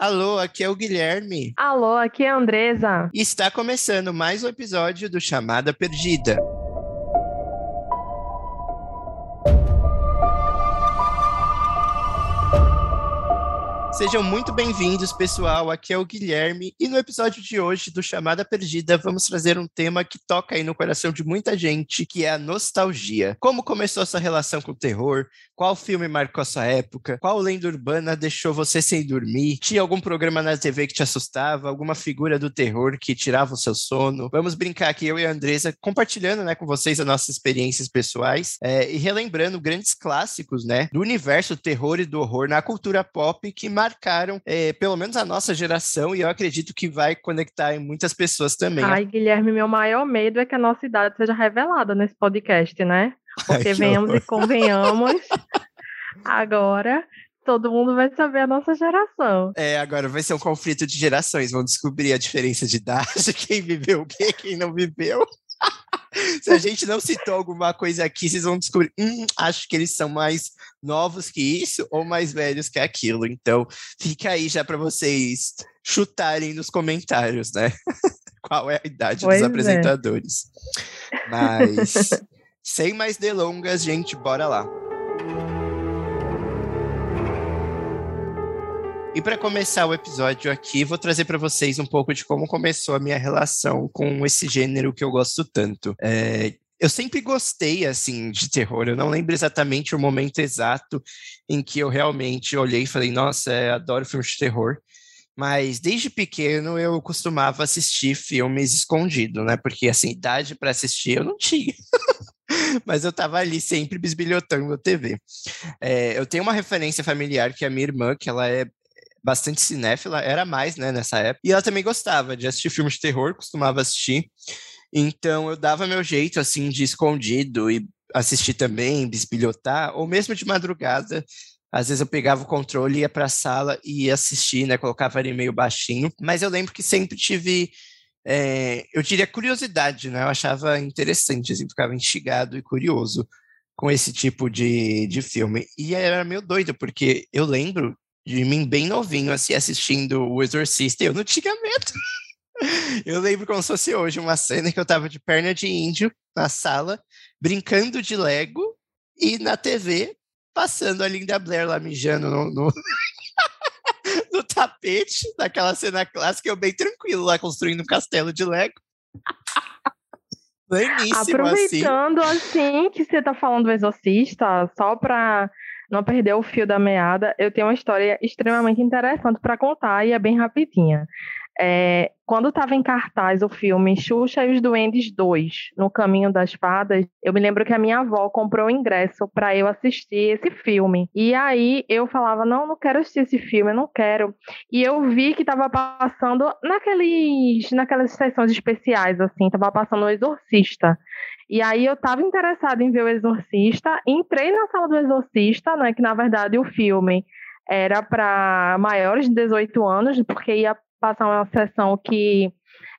Alô, aqui é o Guilherme. Alô, aqui é a Andresa. E está começando mais um episódio do Chamada Perdida. Sejam muito bem-vindos, pessoal. Aqui é o Guilherme e no episódio de hoje do Chamada Perdida vamos trazer um tema que toca aí no coração de muita gente, que é a nostalgia. Como começou sua relação com o terror? Qual filme marcou sua época? Qual lenda urbana deixou você sem dormir? Tinha algum programa na TV que te assustava? Alguma figura do terror que tirava o seu sono? Vamos brincar aqui, eu e a Andresa, compartilhando né, com vocês as nossas experiências pessoais é, e relembrando grandes clássicos né, do universo do terror e do horror na cultura pop que marcaram, é, pelo menos a nossa geração, e eu acredito que vai conectar em muitas pessoas também. Ai, Guilherme, meu maior medo é que a nossa idade seja revelada nesse podcast, né? Porque Ai, venhamos e convenhamos, agora todo mundo vai saber a nossa geração. É, agora vai ser um conflito de gerações, vão descobrir a diferença de idade, quem viveu o quê, quem não viveu. Se a gente não citou alguma coisa aqui, vocês vão descobrir, hum, acho que eles são mais novos que isso ou mais velhos que aquilo. Então, fica aí já para vocês chutarem nos comentários, né? Qual é a idade pois dos é. apresentadores. Mas, sem mais delongas, gente, bora lá. E para começar o episódio aqui, vou trazer para vocês um pouco de como começou a minha relação com esse gênero que eu gosto tanto. É, eu sempre gostei, assim, de terror. Eu não lembro exatamente o momento exato em que eu realmente olhei e falei, nossa, é, adoro filmes de terror. Mas desde pequeno eu costumava assistir filmes escondido, né? Porque, assim, idade para assistir eu não tinha. mas eu tava ali sempre bisbilhotando a TV. É, eu tenho uma referência familiar que é a minha irmã, que ela é bastante cinéfila, era mais, né, nessa época. E ela também gostava de assistir filmes de terror, costumava assistir. Então eu dava meu jeito, assim, de escondido e assistir também, bisbilhotar, ou mesmo de madrugada. Às vezes eu pegava o controle, ia para a sala e ia assistir, né? Colocava ele meio baixinho. Mas eu lembro que sempre tive, é, eu diria, curiosidade, né? Eu achava interessante, assim, ficava instigado e curioso com esse tipo de, de filme. E era meio doido, porque eu lembro de mim bem novinho, assim, assistindo O Exorcista, e eu não tinha medo. Eu lembro como se fosse hoje uma cena que eu tava de perna de índio na sala, brincando de Lego, e na TV, passando a Linda Blair lá mijando no, no, no tapete, naquela cena clássica, eu bem tranquilo lá construindo um castelo de Lego. Pleníssimo, assim. Aproveitando assim. assim que você tá falando do Exorcista, só pra não perder o fio da meada, eu tenho uma história extremamente interessante para contar e é bem rapidinha. É, quando estava em cartaz o filme Xuxa e os Duendes 2, No Caminho das Fadas, eu me lembro que a minha avó comprou o ingresso para eu assistir esse filme. E aí eu falava: não, não quero assistir esse filme, eu não quero. E eu vi que estava passando naqueles, naquelas sessões especiais, assim, estava passando o Exorcista. E aí eu estava interessada em ver o Exorcista, entrei na sala do Exorcista, né, que na verdade o filme era para maiores de 18 anos, porque ia passar uma sessão que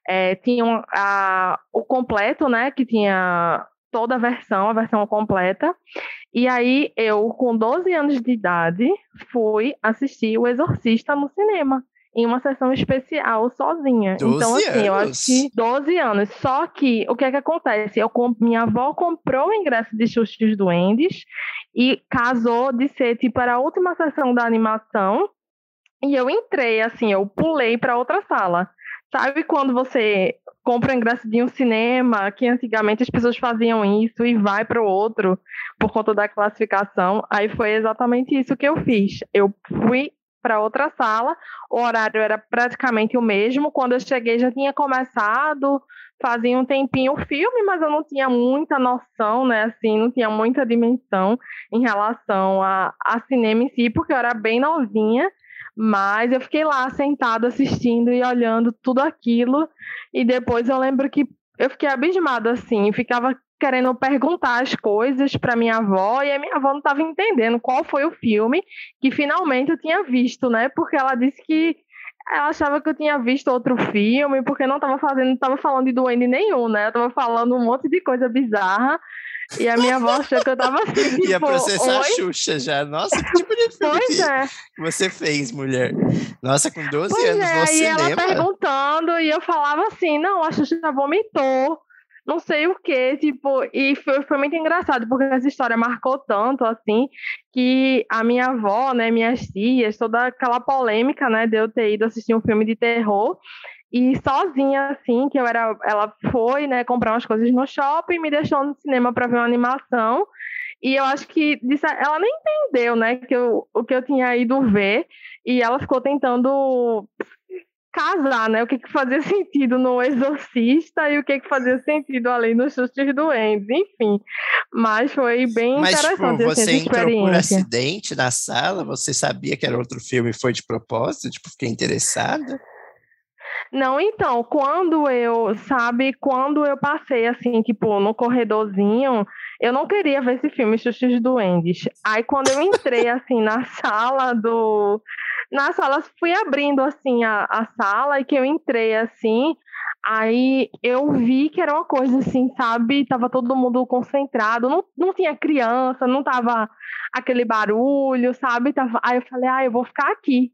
é, tinha a, o completo, né, que tinha toda a versão, a versão completa. E aí eu, com 12 anos de idade, fui assistir O Exorcista no cinema em uma sessão especial sozinha. Então, assim, anos. eu acho que 12 anos. Só que o que é que acontece? Eu, minha avó comprou o ingresso de Xuxa dos Duendes e casou de ser tipo era a última sessão da animação. E eu entrei, assim, eu pulei para outra sala. Sabe quando você compra o ingresso de um cinema, que antigamente as pessoas faziam isso e vai para o outro por conta da classificação? Aí foi exatamente isso que eu fiz. Eu fui para outra sala. O horário era praticamente o mesmo. Quando eu cheguei já tinha começado, fazia um tempinho o filme, mas eu não tinha muita noção, né? Assim, não tinha muita dimensão em relação a, a cinema em si, porque eu era bem novinha. Mas eu fiquei lá sentada assistindo e olhando tudo aquilo. E depois eu lembro que eu fiquei abismada assim, ficava querendo perguntar as coisas para minha avó e a minha avó não estava entendendo qual foi o filme que finalmente eu tinha visto, né? Porque ela disse que ela achava que eu tinha visto outro filme, porque não estava fazendo, estava falando de duende nenhum, né? Eu estava falando um monte de coisa bizarra. E a minha avó achou que eu tava assim, tipo, Ia processar Oi? a Xuxa já. Nossa, que tipo de filme Pois que é. você fez, mulher? Nossa, com 12 Pois anos, é, no aí ela cinema. perguntando e eu falava assim, não, a Xuxa já vomitou, não sei o que, tipo, e foi, foi muito engraçado, porque essa história marcou tanto, assim, que a minha avó, né, minhas tias, toda aquela polêmica, né, de eu ter ido assistir um filme de terror, e sozinha, assim, que eu era, ela foi, né, comprar umas coisas no shopping, me deixou no cinema para ver uma animação, e eu acho que disse- ela nem entendeu, né, que eu, o que eu tinha ido ver, e ela ficou tentando casar, né? O que, que fazia sentido no Exorcista e o que, que fazia sentido ali nos Sustos Doentes, enfim. Mas foi bem Mas, tipo, interessante assim, você essa entrou por acidente na sala? Você sabia que era outro filme e foi de propósito? Tipo, fiquei interessada? Não, então, quando eu, sabe, quando eu passei assim, tipo, no corredorzinho, eu não queria ver esse filme, Xuxos Duendes. Aí quando eu entrei assim na sala do. Na sala, fui abrindo assim a, a sala e que eu entrei assim. Aí eu vi que era uma coisa assim, sabe? Tava todo mundo concentrado, não, não tinha criança, não tava aquele barulho, sabe? Tava... Aí eu falei, ah, eu vou ficar aqui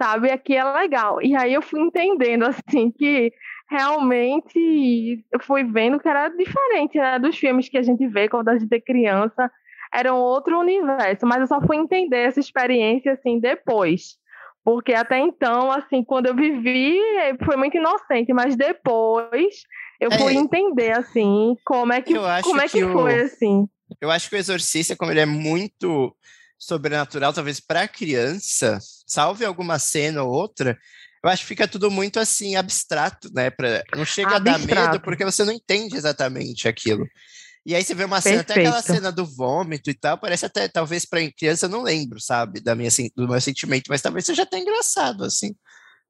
sabe? Aqui é legal. E aí eu fui entendendo, assim, que realmente eu fui vendo que era diferente, né, dos filmes que a gente vê quando a gente é criança. Era um outro universo, mas eu só fui entender essa experiência, assim, depois. Porque até então, assim, quando eu vivi, foi muito inocente, mas depois eu fui É. entender, assim, como é que, como é que, que o- foi, assim. Eu acho que o Exorcista, como ele é muito sobrenatural, talvez para criança, salve alguma cena ou outra, eu acho que fica tudo muito assim abstrato, né? Pra, não chega a dar medo Abstrato. porque você não entende exatamente aquilo. E aí você vê uma cena, até aquela Perfeito. cena do vômito e tal, parece até, talvez para criança, eu não lembro, sabe, da minha, sen- do meu sentimento, mas talvez seja até engraçado, assim.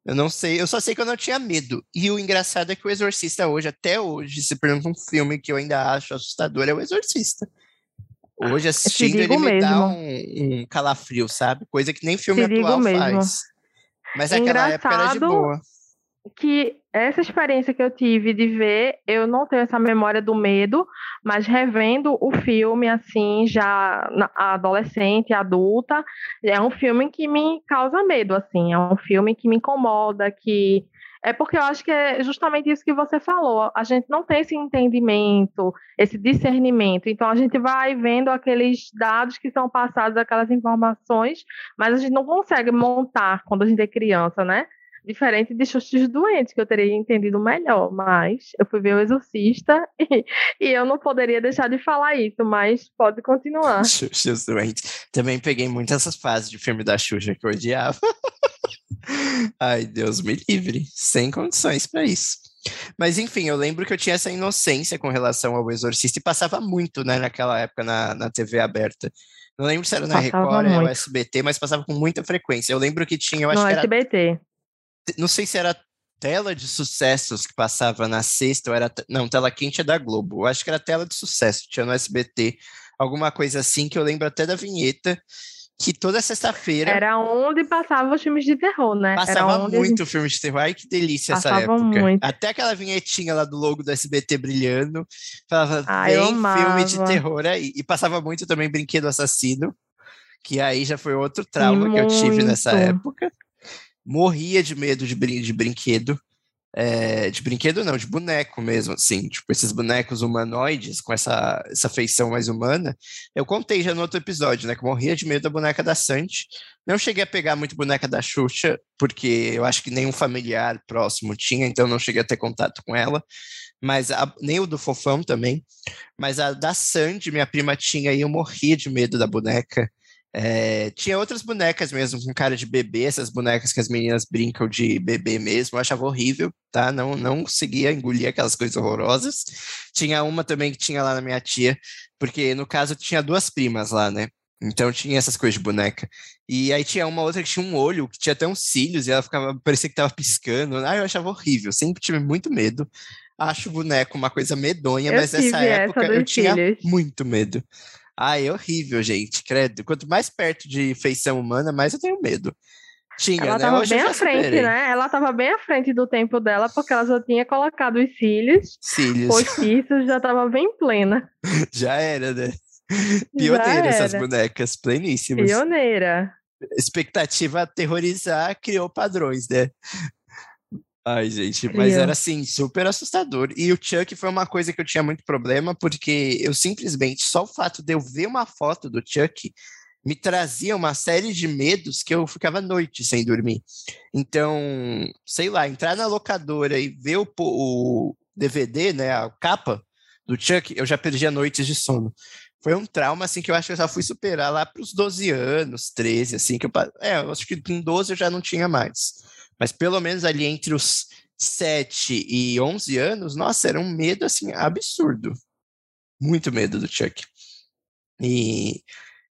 Eu não sei, eu só sei que eu não tinha medo. E o engraçado é que o Exorcista hoje, até hoje, se pergunta um filme que eu ainda acho assustador, é o Exorcista. Hoje, assistindo, ele digo me dá um, um calafrio, sabe? Coisa que nem filme atual mesmo. faz. Mas naquela época era de Engraçado boa. que essa experiência que eu tive de ver, eu não tenho essa memória do medo, mas revendo o filme assim, já na adolescente, adulta, é um filme que me causa medo, assim, é um filme que me incomoda, que é porque eu acho que é justamente isso que você falou. A gente não tem esse entendimento, esse discernimento. Então a gente vai vendo aqueles dados que são passados, aquelas informações, mas a gente não consegue montar quando a gente é criança, né? Diferente de Xuxos Doentes, que eu teria entendido melhor, mas eu fui ver o Exorcista e, e eu não poderia deixar de falar isso, mas pode continuar. Xuxa os doentes. Também peguei muito essas fases de filme da Xuxa que eu odiava. Ai, Deus me livre. Sem condições para isso. Mas enfim, eu lembro que eu tinha essa inocência com relação ao Exorcista e passava muito, né, naquela época na, na TV aberta. Não lembro se era na Passava Record ou muito. SBT, mas passava com muita frequência. Eu lembro que tinha, eu acho no que era SBT. Não sei se era tela de sucessos que passava na sexta ou era. Não, tela quente é da Globo. Eu acho que era tela de sucesso, tinha no SBT, alguma coisa assim, que eu lembro até da vinheta, que toda sexta-feira Era onde passavam os filmes de terror, né? Passava muito gente- filme de terror. Ai, que delícia essa Passava época. muito. Até aquela vinhetinha lá do logo do SBT brilhando, falava, Ah, eu vem filme de terror aí. E passava muito também Brinquedo Assassino, que aí já foi outro trauma que eu tive nessa muito. época. Morria de medo de, brin de brinquedo. É, de brinquedo não, de boneco mesmo, assim, tipo, esses bonecos humanoides com essa, essa feição mais humana. Eu contei já no outro episódio, né, que eu morria de medo da boneca da Santi. Não cheguei a pegar muito boneca da Xuxa, porque eu acho que nenhum familiar próximo tinha, então não cheguei a ter contato com ela. Mas a- nem o do Fofão também. Mas a da Sandy, minha prima tinha e eu morria de medo da boneca. É, tinha outras bonecas mesmo, com cara de bebê, essas bonecas que as meninas brincam de bebê mesmo, eu achava horrível, tá? Não, não conseguia engolir aquelas coisas horrorosas. Tinha uma também que tinha lá na minha tia, porque no caso tinha duas primas lá, né? Então tinha essas coisas de boneca. E aí tinha uma outra que tinha um olho, que tinha até uns cílios, e ela ficava, parecia que tava piscando. Ah, eu achava horrível, sempre tive muito medo. Acho o boneco uma coisa medonha, Eu mas nessa essa época eu dos tinha muito medo. Ai, é horrível, gente, credo. Quanto mais perto de feição humana, mais eu tenho medo. Tinha, ela né? tava Hoje bem à frente, superei. né? Ela tava bem à frente do tempo dela, porque ela já tinha colocado os cílios, Cílios. postiços, já tava bem plena. Já era, né? Pioneira essas bonecas, pleníssimas. Pioneira. Expectativa aterrorizar criou padrões, né? Ai, gente, mas era assim, super assustador. E o Chuck foi uma coisa que eu tinha muito problema, porque eu simplesmente, só o fato de eu ver uma foto do Chuck me trazia uma série de medos que eu ficava à noite sem dormir. Então, sei lá, entrar na locadora e ver o, o DVD, né, a capa do Chuck, eu já perdia noites de sono. Foi um trauma, assim, que eu acho que eu só fui superar lá para os 12 anos, 13, assim, que eu... É, eu acho que com 12 eu já não tinha mais. Mas pelo menos ali entre os 7 e 11 anos, nossa, era um medo, assim, absurdo. Muito medo do Chuck. E,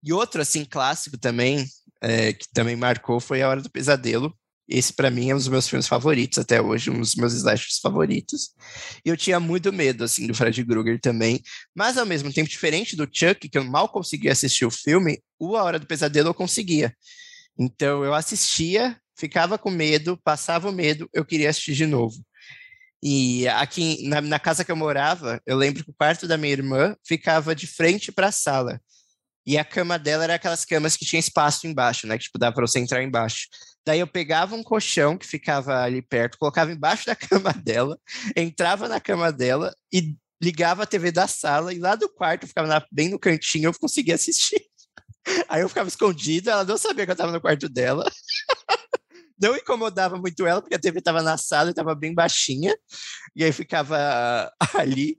e outro, assim, clássico também, é, que também marcou, foi A Hora do Pesadelo. Esse, para mim, é um dos meus filmes favoritos até hoje, um dos meus slashers favoritos. E eu tinha muito medo, assim, do Fred Krueger também. Mas, ao mesmo tempo, diferente do Chuck, que eu mal conseguia assistir o filme, o A Hora do Pesadelo eu conseguia. Então, eu assistia, ficava com medo, passava o medo, eu queria assistir de novo. E aqui na, na casa que eu morava, eu lembro que o quarto da minha irmã ficava de frente para a sala. E a cama dela era aquelas camas que tinha espaço embaixo, né? Que tipo, dava para você entrar embaixo. Daí eu pegava um colchão que ficava ali perto, colocava embaixo da cama dela, entrava na cama dela e ligava a TV da sala, e lá do quarto, ficava na- bem no cantinho, eu conseguia assistir. Aí eu ficava escondida, ela não sabia que eu estava no quarto dela. Não incomodava muito ela, porque a TV estava na sala e estava bem baixinha. E aí ficava ali.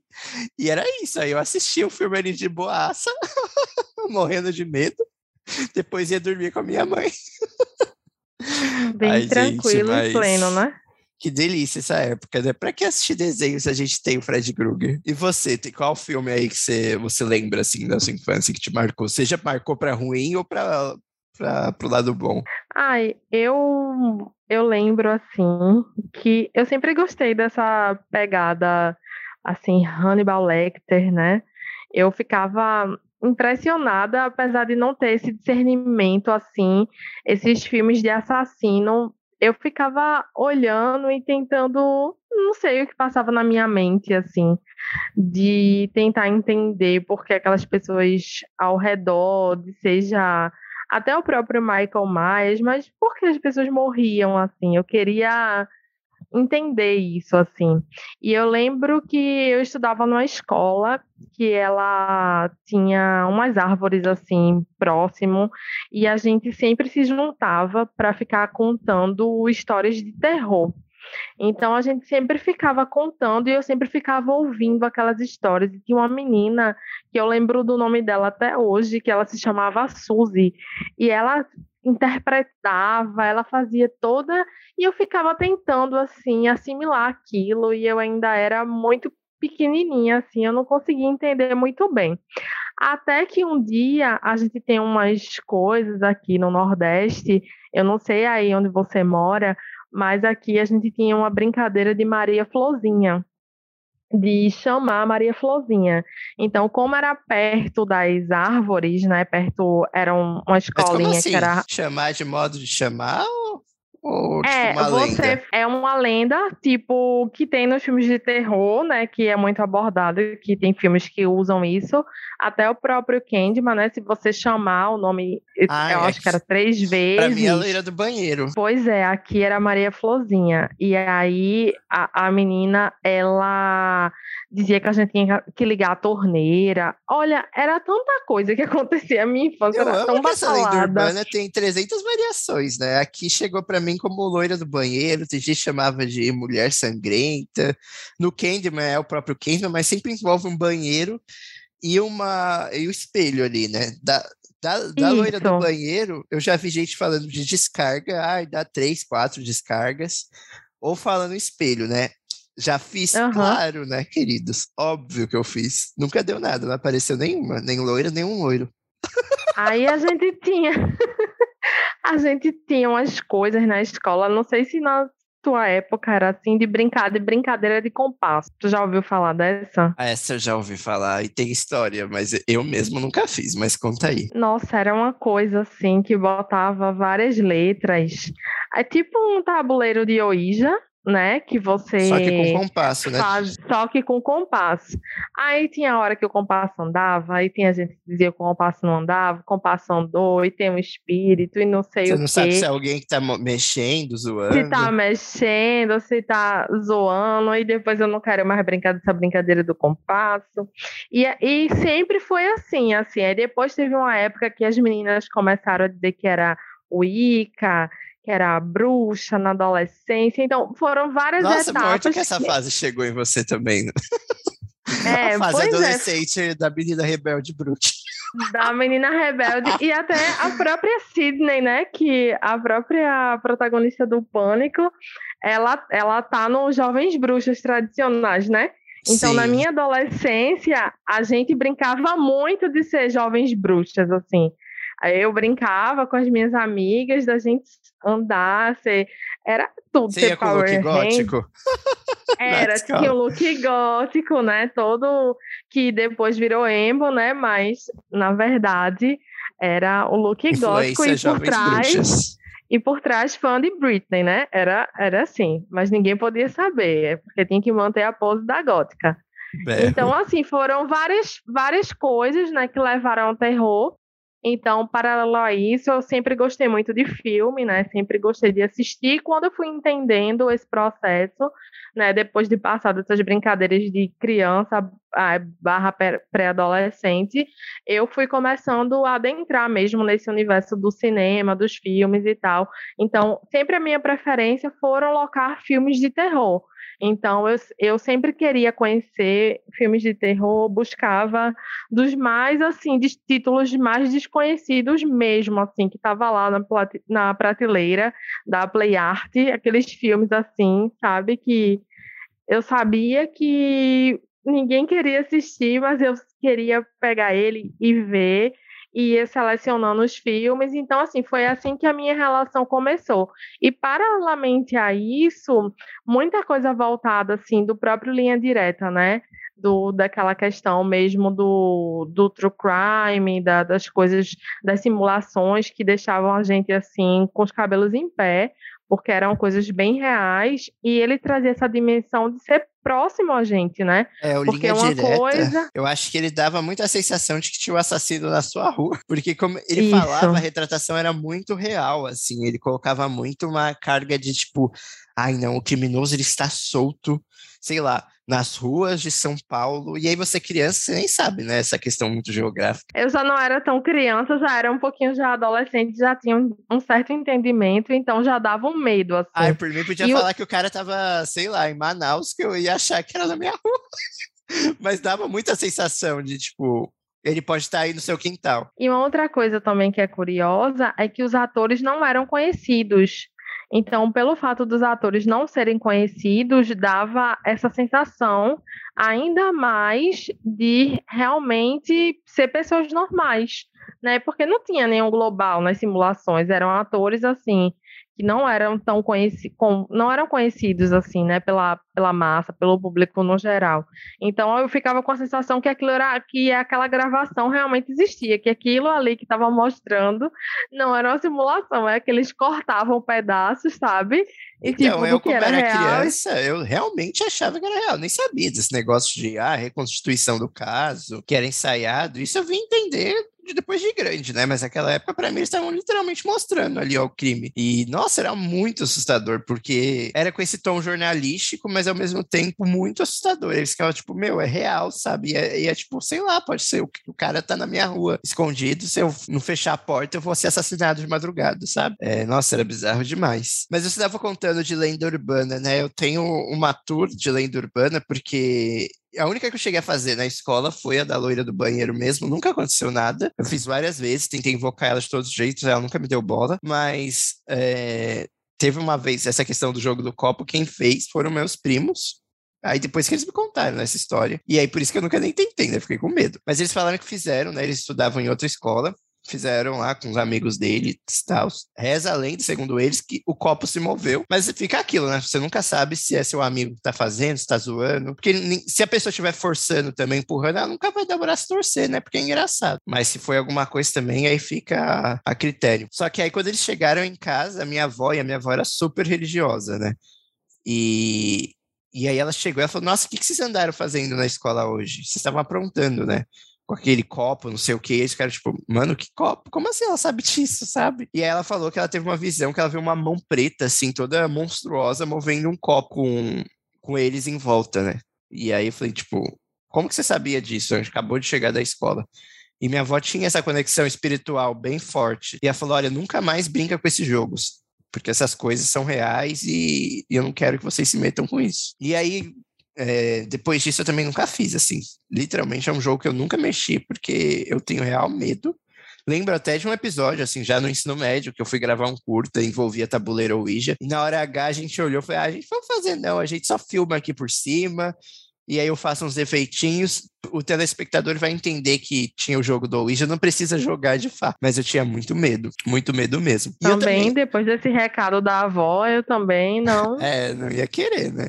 E era isso. Aí eu assistia o filme ali de boaça, morrendo de medo. Depois ia dormir com a minha mãe. Bem Ai, gente, tranquilo mas- e pleno, né? Que delícia essa época, né? Pra que assistir desenho se a gente tem o Fred Krueger? E você, tem qual filme aí que você, você lembra, assim, da sua infância que te marcou? Seja marcou pra ruim ou pra, pra, pro lado bom? Ai, eu eu lembro assim que eu sempre gostei dessa pegada assim Hannibal Lecter, né? Eu ficava impressionada, apesar de não ter esse discernimento assim, esses filmes de assassino, eu ficava olhando e tentando, não sei o que passava na minha mente assim, de tentar entender por que aquelas pessoas ao redor, de seja até o próprio Michael Myers, mas por que as pessoas morriam assim? Eu queria entender isso assim. E eu lembro que eu estudava numa escola que ela tinha umas árvores assim próximo e a gente sempre se juntava para ficar contando histórias de terror. Então a gente sempre ficava contando e eu sempre ficava ouvindo aquelas histórias. E tinha uma menina que eu lembro do nome dela até hoje, que ela se chamava Suzy, e ela interpretava, ela fazia toda, e eu ficava tentando assim assimilar aquilo, e eu ainda era muito pequenininha assim, eu não conseguia entender muito bem. Até que um dia a gente tem umas coisas aqui no Nordeste, eu não sei aí onde você mora, mas aqui a gente tinha uma brincadeira de Maria Florzinha, de chamar Maria Florzinha. Então, como era perto das árvores, né? Perto era um- uma escolinha assim? que era Chamar de modo de chamar ou, ou tipo é, uma você lenda? é uma lenda, tipo, que tem nos filmes de terror, né? Que é muito abordado, que tem filmes que usam isso. Até o próprio Candyman, né? Se você chamar o nome, Ah, eu é acho que- era três vezes. Pra mim, é a loira do banheiro. Pois é, aqui era Maria Florzinha. E aí a, a menina, ela dizia que a gente tinha que ligar a torneira. Olha, era tanta coisa que acontecia. A minha infância Eu era tão que essa lenda batalhada. urbana tem 300 variações, né? Aqui chegou pra mim como loira do banheiro, tem gente chamava de mulher sangrenta. No Candyman é o próprio Candyman, mas sempre envolve um banheiro e uma e o espelho ali, né? Da, da, da loira do banheiro, eu já vi gente falando de descarga, ai, dá três, quatro descargas, ou falando espelho, né? Já fiz, Aham. claro, né, queridos? Óbvio que eu fiz. Nunca deu nada, não apareceu nenhuma, nem loira, nem um loiro. Aí a gente tinha. a gente tinha umas coisas na escola, não sei se na tua época era assim, de brincar, de brincadeira de compasso. Tu já ouviu falar dessa? Ah, Essa eu já ouvi falar e tem história, mas eu mesmo nunca fiz, mas conta aí. Nossa, era uma coisa assim que botava várias letras. É tipo um tabuleiro de Ouija, né? Que você. Só que com compasso, né? Faz, só que com compasso. Aí tinha a hora que o compasso andava, aí tinha gente que dizia que o compasso não andava, o compasso andou, e tem um espírito, e não sei você o quê. Você não sabe se é alguém que tá mexendo, zoando. Se tá mexendo, se tá zoando, e depois eu não quero mais brincar dessa brincadeira do compasso. E, e sempre foi assim, assim. Aí depois teve uma época que as meninas começaram a dizer que era o Ica, que era a bruxa na adolescência. Então, foram várias Nossa, etapas. Nossa, que essa fase chegou em você também. Né? É, a fase é. adolescente é. da menina rebelde bruxa. Da menina rebelde e até a própria Sidney, né? Que a própria protagonista do Pânico, ela, ela tá nos Jovens Bruxas tradicionais, né? Então, Sim. na minha adolescência, a gente brincava muito de ser jovens bruxas, assim. Eu brincava com as minhas amigas da gente andar, ser, era tudo. Você ia com o look gótico? Era, tinha o look gótico, né? Todo que depois virou emo, né? Mas, na verdade, era o look gótico e por trás. Bruxas. E por trás, fã de Britney, né? Era, era assim, mas ninguém podia saber, porque tinha que manter a pose da gótica. É. Então, assim, foram várias, várias coisas né, que levaram ao terror. Então, paralelo a isso, eu sempre gostei muito de filme, né? Sempre gostei de assistir. Quando eu fui entendendo esse processo, né? Depois de passar dessas brincadeiras de criança barra pré-adolescente, eu fui começando a adentrar mesmo nesse universo do cinema, dos filmes e tal. Então, sempre a minha preferência foram locar filmes de terror. Então, eu, eu sempre queria conhecer filmes de terror, buscava dos mais, assim, de títulos mais desconhecidos mesmo, assim, que estava lá na, na prateleira da Play Art, aqueles filmes, assim, sabe, que eu sabia que ninguém queria assistir, mas eu queria pegar ele e ver e ia selecionando os filmes. Então, assim, foi assim que a minha relação começou. E, paralelamente a isso, muita coisa voltada, assim, do próprio Linha Direta, né? Do, daquela questão mesmo do, do true crime, da, das coisas, das simulações que deixavam a gente, assim, com os cabelos em pé, porque eram coisas bem reais, e ele trazia essa dimensão de ser próximo a gente, né? É, o porque linha uma direta, coisa... eu acho que ele dava muito a sensação de que tinha um assassino na sua rua, porque como ele Isso. falava, a retratação era muito real, assim, ele colocava muito uma carga de tipo, ai não, o criminoso ele está solto, sei lá, nas ruas de São Paulo. E aí você criança, você nem sabe, né? Essa questão muito geográfica. Eu já não era tão criança, já era um pouquinho já adolescente, já tinha um, certo entendimento, então já dava um medo, assim. Ah, por mim podia e falar que o cara tava, sei lá, em Manaus, que eu ia achar que era na minha rua. Mas dava muita sensação de, tipo, ele pode estar aí no seu quintal. E uma outra coisa também que é curiosa é que os atores não eram conhecidos. Então, pelo fato dos atores não serem conhecidos, dava essa sensação ainda mais de realmente ser pessoas normais, né? Porque não tinha nenhum global nas simulações, eram atores assim que não eram tão conhecidos, não eram conhecidos assim, né, pela, pela massa, pelo público no geral. Então eu ficava com a sensação que aquilo era que aquela gravação realmente existia, que aquilo ali que estava mostrando não era uma simulação, é que eles cortavam pedaços, sabe? E, então, tipo, eu, como era, era criança, eu realmente achava que era real. Nem sabia desse negócio de ah, reconstituição do caso, que era ensaiado. Isso eu vim entender de depois de grande, né? Mas naquela época, para mim, eles estavam literalmente mostrando ali ó, o crime. E, nossa, era muito assustador, porque era com esse tom jornalístico, mas ao mesmo tempo muito assustador. Eles ficavam tipo, meu, é real, sabe? E é, e é tipo, sei lá, pode ser o, o cara tá na minha rua, escondido, se eu não fechar a porta, eu vou ser assassinado de madrugada, sabe? É, nossa, era bizarro demais. Mas você estava contando de lenda urbana, né? Eu tenho uma tour de lenda urbana, porque a única que eu cheguei a fazer na escola foi a da loira do banheiro mesmo, nunca aconteceu nada. Eu fiz várias vezes, tentei invocar ela de todos os jeitos, ela nunca me deu bola, mas é, teve uma vez essa questão do jogo do copo, quem fez foram meus primos. Aí depois que eles me contaram essa história. E aí por isso que eu nunca nem tentei, né? Fiquei com medo. Mas eles falaram que fizeram, né? Eles estudavam em outra escola fizeram lá com os amigos dele tal. Reza a lenda, segundo eles, que o copo se moveu. Mas fica aquilo, né? Você nunca sabe se é seu amigo que tá fazendo, se tá zoando. Porque se a pessoa estiver forçando também, empurrando, ela nunca vai dar o braço torcer, né? Porque é engraçado. Mas se foi alguma coisa também, aí fica a, a critério. Só que aí quando eles chegaram em casa, a minha avó, e a minha avó era super religiosa, né? E, e aí ela chegou e falou: Nossa, o que, que vocês andaram fazendo na escola hoje? Vocês estavam aprontando, né? Com aquele copo, não sei o que. Esse cara, tipo, mano, que copo? Como assim ela sabe disso, sabe? E aí ela falou que ela teve uma visão que ela viu uma mão preta, assim, toda monstruosa, movendo um copo com, com eles em volta, né? E aí eu falei, tipo, como que você sabia disso? A gente acabou de chegar da escola. E minha avó tinha essa conexão espiritual bem forte. E ela falou: olha, nunca mais brinca com esses jogos porque essas coisas são reais e eu não quero que vocês se metam com isso. E aí, é, depois disso, eu também nunca fiz, assim. Literalmente é um jogo que eu nunca mexi, porque eu tenho real medo. Lembro até de um episódio, assim, já no ensino médio, que eu fui gravar um curta, envolvia tabuleiro Ouija, e na hora H a gente olhou e falou, ah, a gente vai fazer não, a gente só filma aqui por cima, e aí eu faço uns efeitinhos, o telespectador vai entender que tinha o jogo do Ouija, não precisa jogar de fato. Mas eu tinha muito medo, muito medo mesmo. Também, também, depois desse recado da avó, eu também não. é, não ia querer, né?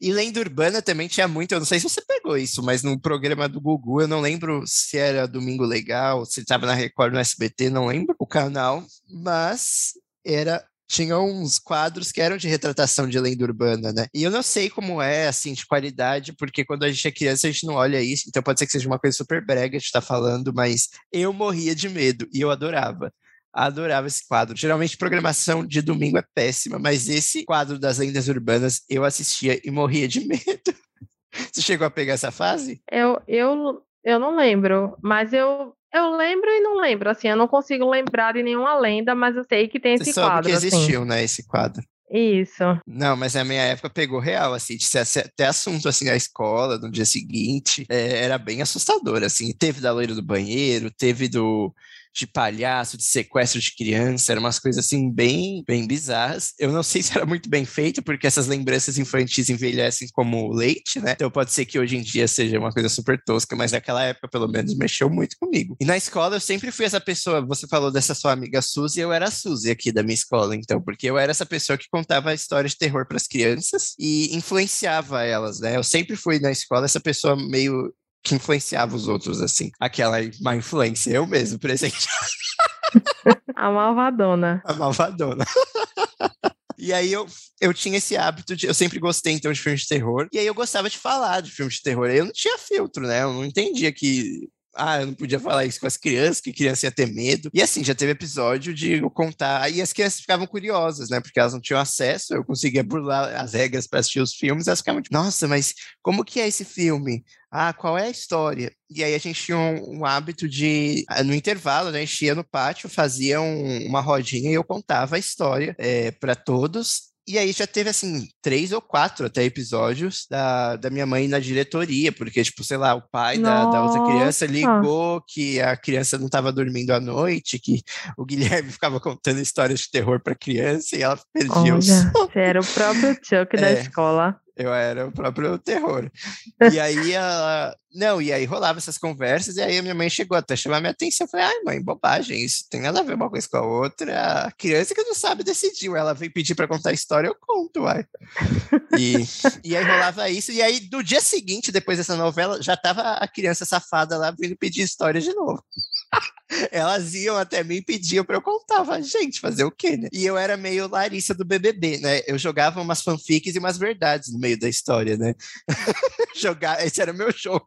E lenda urbana também tinha muito, eu não sei se você pegou isso, mas no programa do Gugu, eu não lembro se era Domingo Legal, se estava na Record, no SBT, não lembro o canal, mas era tinha uns quadros que eram de retratação de lenda urbana, né? E eu não sei como é, assim, de qualidade, porque quando a gente é criança a gente não olha isso, então pode ser que seja uma coisa super brega de estar tá falando, mas eu morria de medo e eu adorava. Adorava esse quadro. Geralmente programação de domingo é péssima, mas esse quadro das lendas urbanas eu assistia e morria de medo. Você chegou a pegar essa fase? Eu, eu, eu não lembro, mas eu eu lembro e não lembro, assim, eu não consigo lembrar de nenhuma lenda, mas eu sei que tem esse Você quadro. Você que assim. existiu, assim. né, esse quadro. Isso. Não, mas na minha época pegou real, assim, de ser até assunto, assim, na escola, no dia seguinte, é, era bem assustador, assim, teve da loira do banheiro, teve do de palhaço, de sequestro de criança, eram umas coisas assim bem, bem bizarras. Eu não sei se era muito bem feito, porque essas lembranças infantis envelhecem como leite, né? Então pode ser que hoje em dia seja uma coisa super tosca, mas naquela época, pelo menos, mexeu muito comigo. E na escola eu sempre fui essa pessoa, você falou dessa sua amiga Suzy, eu era a Suzy aqui da minha escola, então, porque eu era essa pessoa que contava histórias de terror para as crianças e influenciava elas, né? Eu sempre fui na escola essa pessoa meio que influenciava os outros, assim. Aquela má influência, eu mesmo, presente. A malvadona. A malvadona. E aí eu, eu tinha esse hábito de. Eu sempre gostei então de filmes de terror. E aí eu gostava de falar de filmes de terror. Eu não tinha filtro, né? Eu não entendia que ah, eu não podia falar isso com as crianças, que criança ia ter medo. E assim, já teve episódio de eu contar, e as crianças ficavam curiosas, né? Porque elas não tinham acesso, eu conseguia burlar as regras para assistir os filmes, elas ficavam tipo, nossa, mas como que é esse filme? Ah, qual é a história? E aí a gente tinha um, um hábito de, ah, no intervalo, né? A gente ia no pátio, fazia um, uma rodinha e eu contava a história é, para todos. E aí já teve, assim, três ou quatro até episódios da, da minha mãe na diretoria, porque, tipo, sei lá, o pai da, da, outra criança ligou que a criança não estava dormindo à noite, que o Guilherme ficava contando histórias de terror para criança e ela perdia Olha, o sono. Você era o próprio Chuck é. da escola. Eu era o próprio terror. E aí ela. Não, e aí rolava essas conversas, e aí a minha mãe chegou até chamar minha atenção. Eu falei, ai, mãe, bobagem, isso tem nada a ver uma coisa com a outra. A criança que não sabe decidiu. Ela veio pedir para contar a história, eu conto, uai. E, e aí rolava isso. E aí, no dia seguinte, depois dessa novela, já tava a criança safada lá vindo pedir história de novo. Elas iam até mim e pediam para eu contar. Gente, fazer o quê, né? E eu era meio Larissa do BBB, né? Eu jogava umas fanfics e umas verdades no meio da história, né? Jogar, esse era o meu jogo.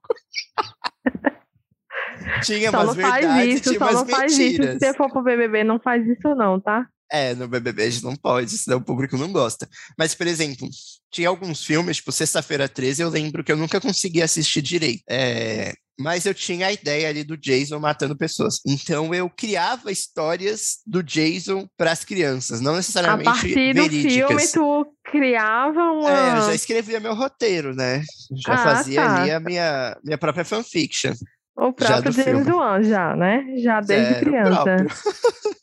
tinha só umas verdades isso, tinha umas mentiras. Isso. Se você for pro BBB, não faz isso não, tá? É, no BBB a gente não pode, senão o público não gosta. Mas, por exemplo, tinha alguns filmes, tipo Sexta-feira 13, eu lembro que eu nunca consegui assistir direito. É, mas eu tinha a ideia ali do Jason matando pessoas. Então eu criava histórias do Jason para as crianças, não necessariamente a partir verídicas. do filme tu criava uma... É, eu já escrevia meu roteiro, né? Já ah, fazia tá. ali a minha, minha própria fanfiction. O próprio James Wan, já, né? Já desde é, criança.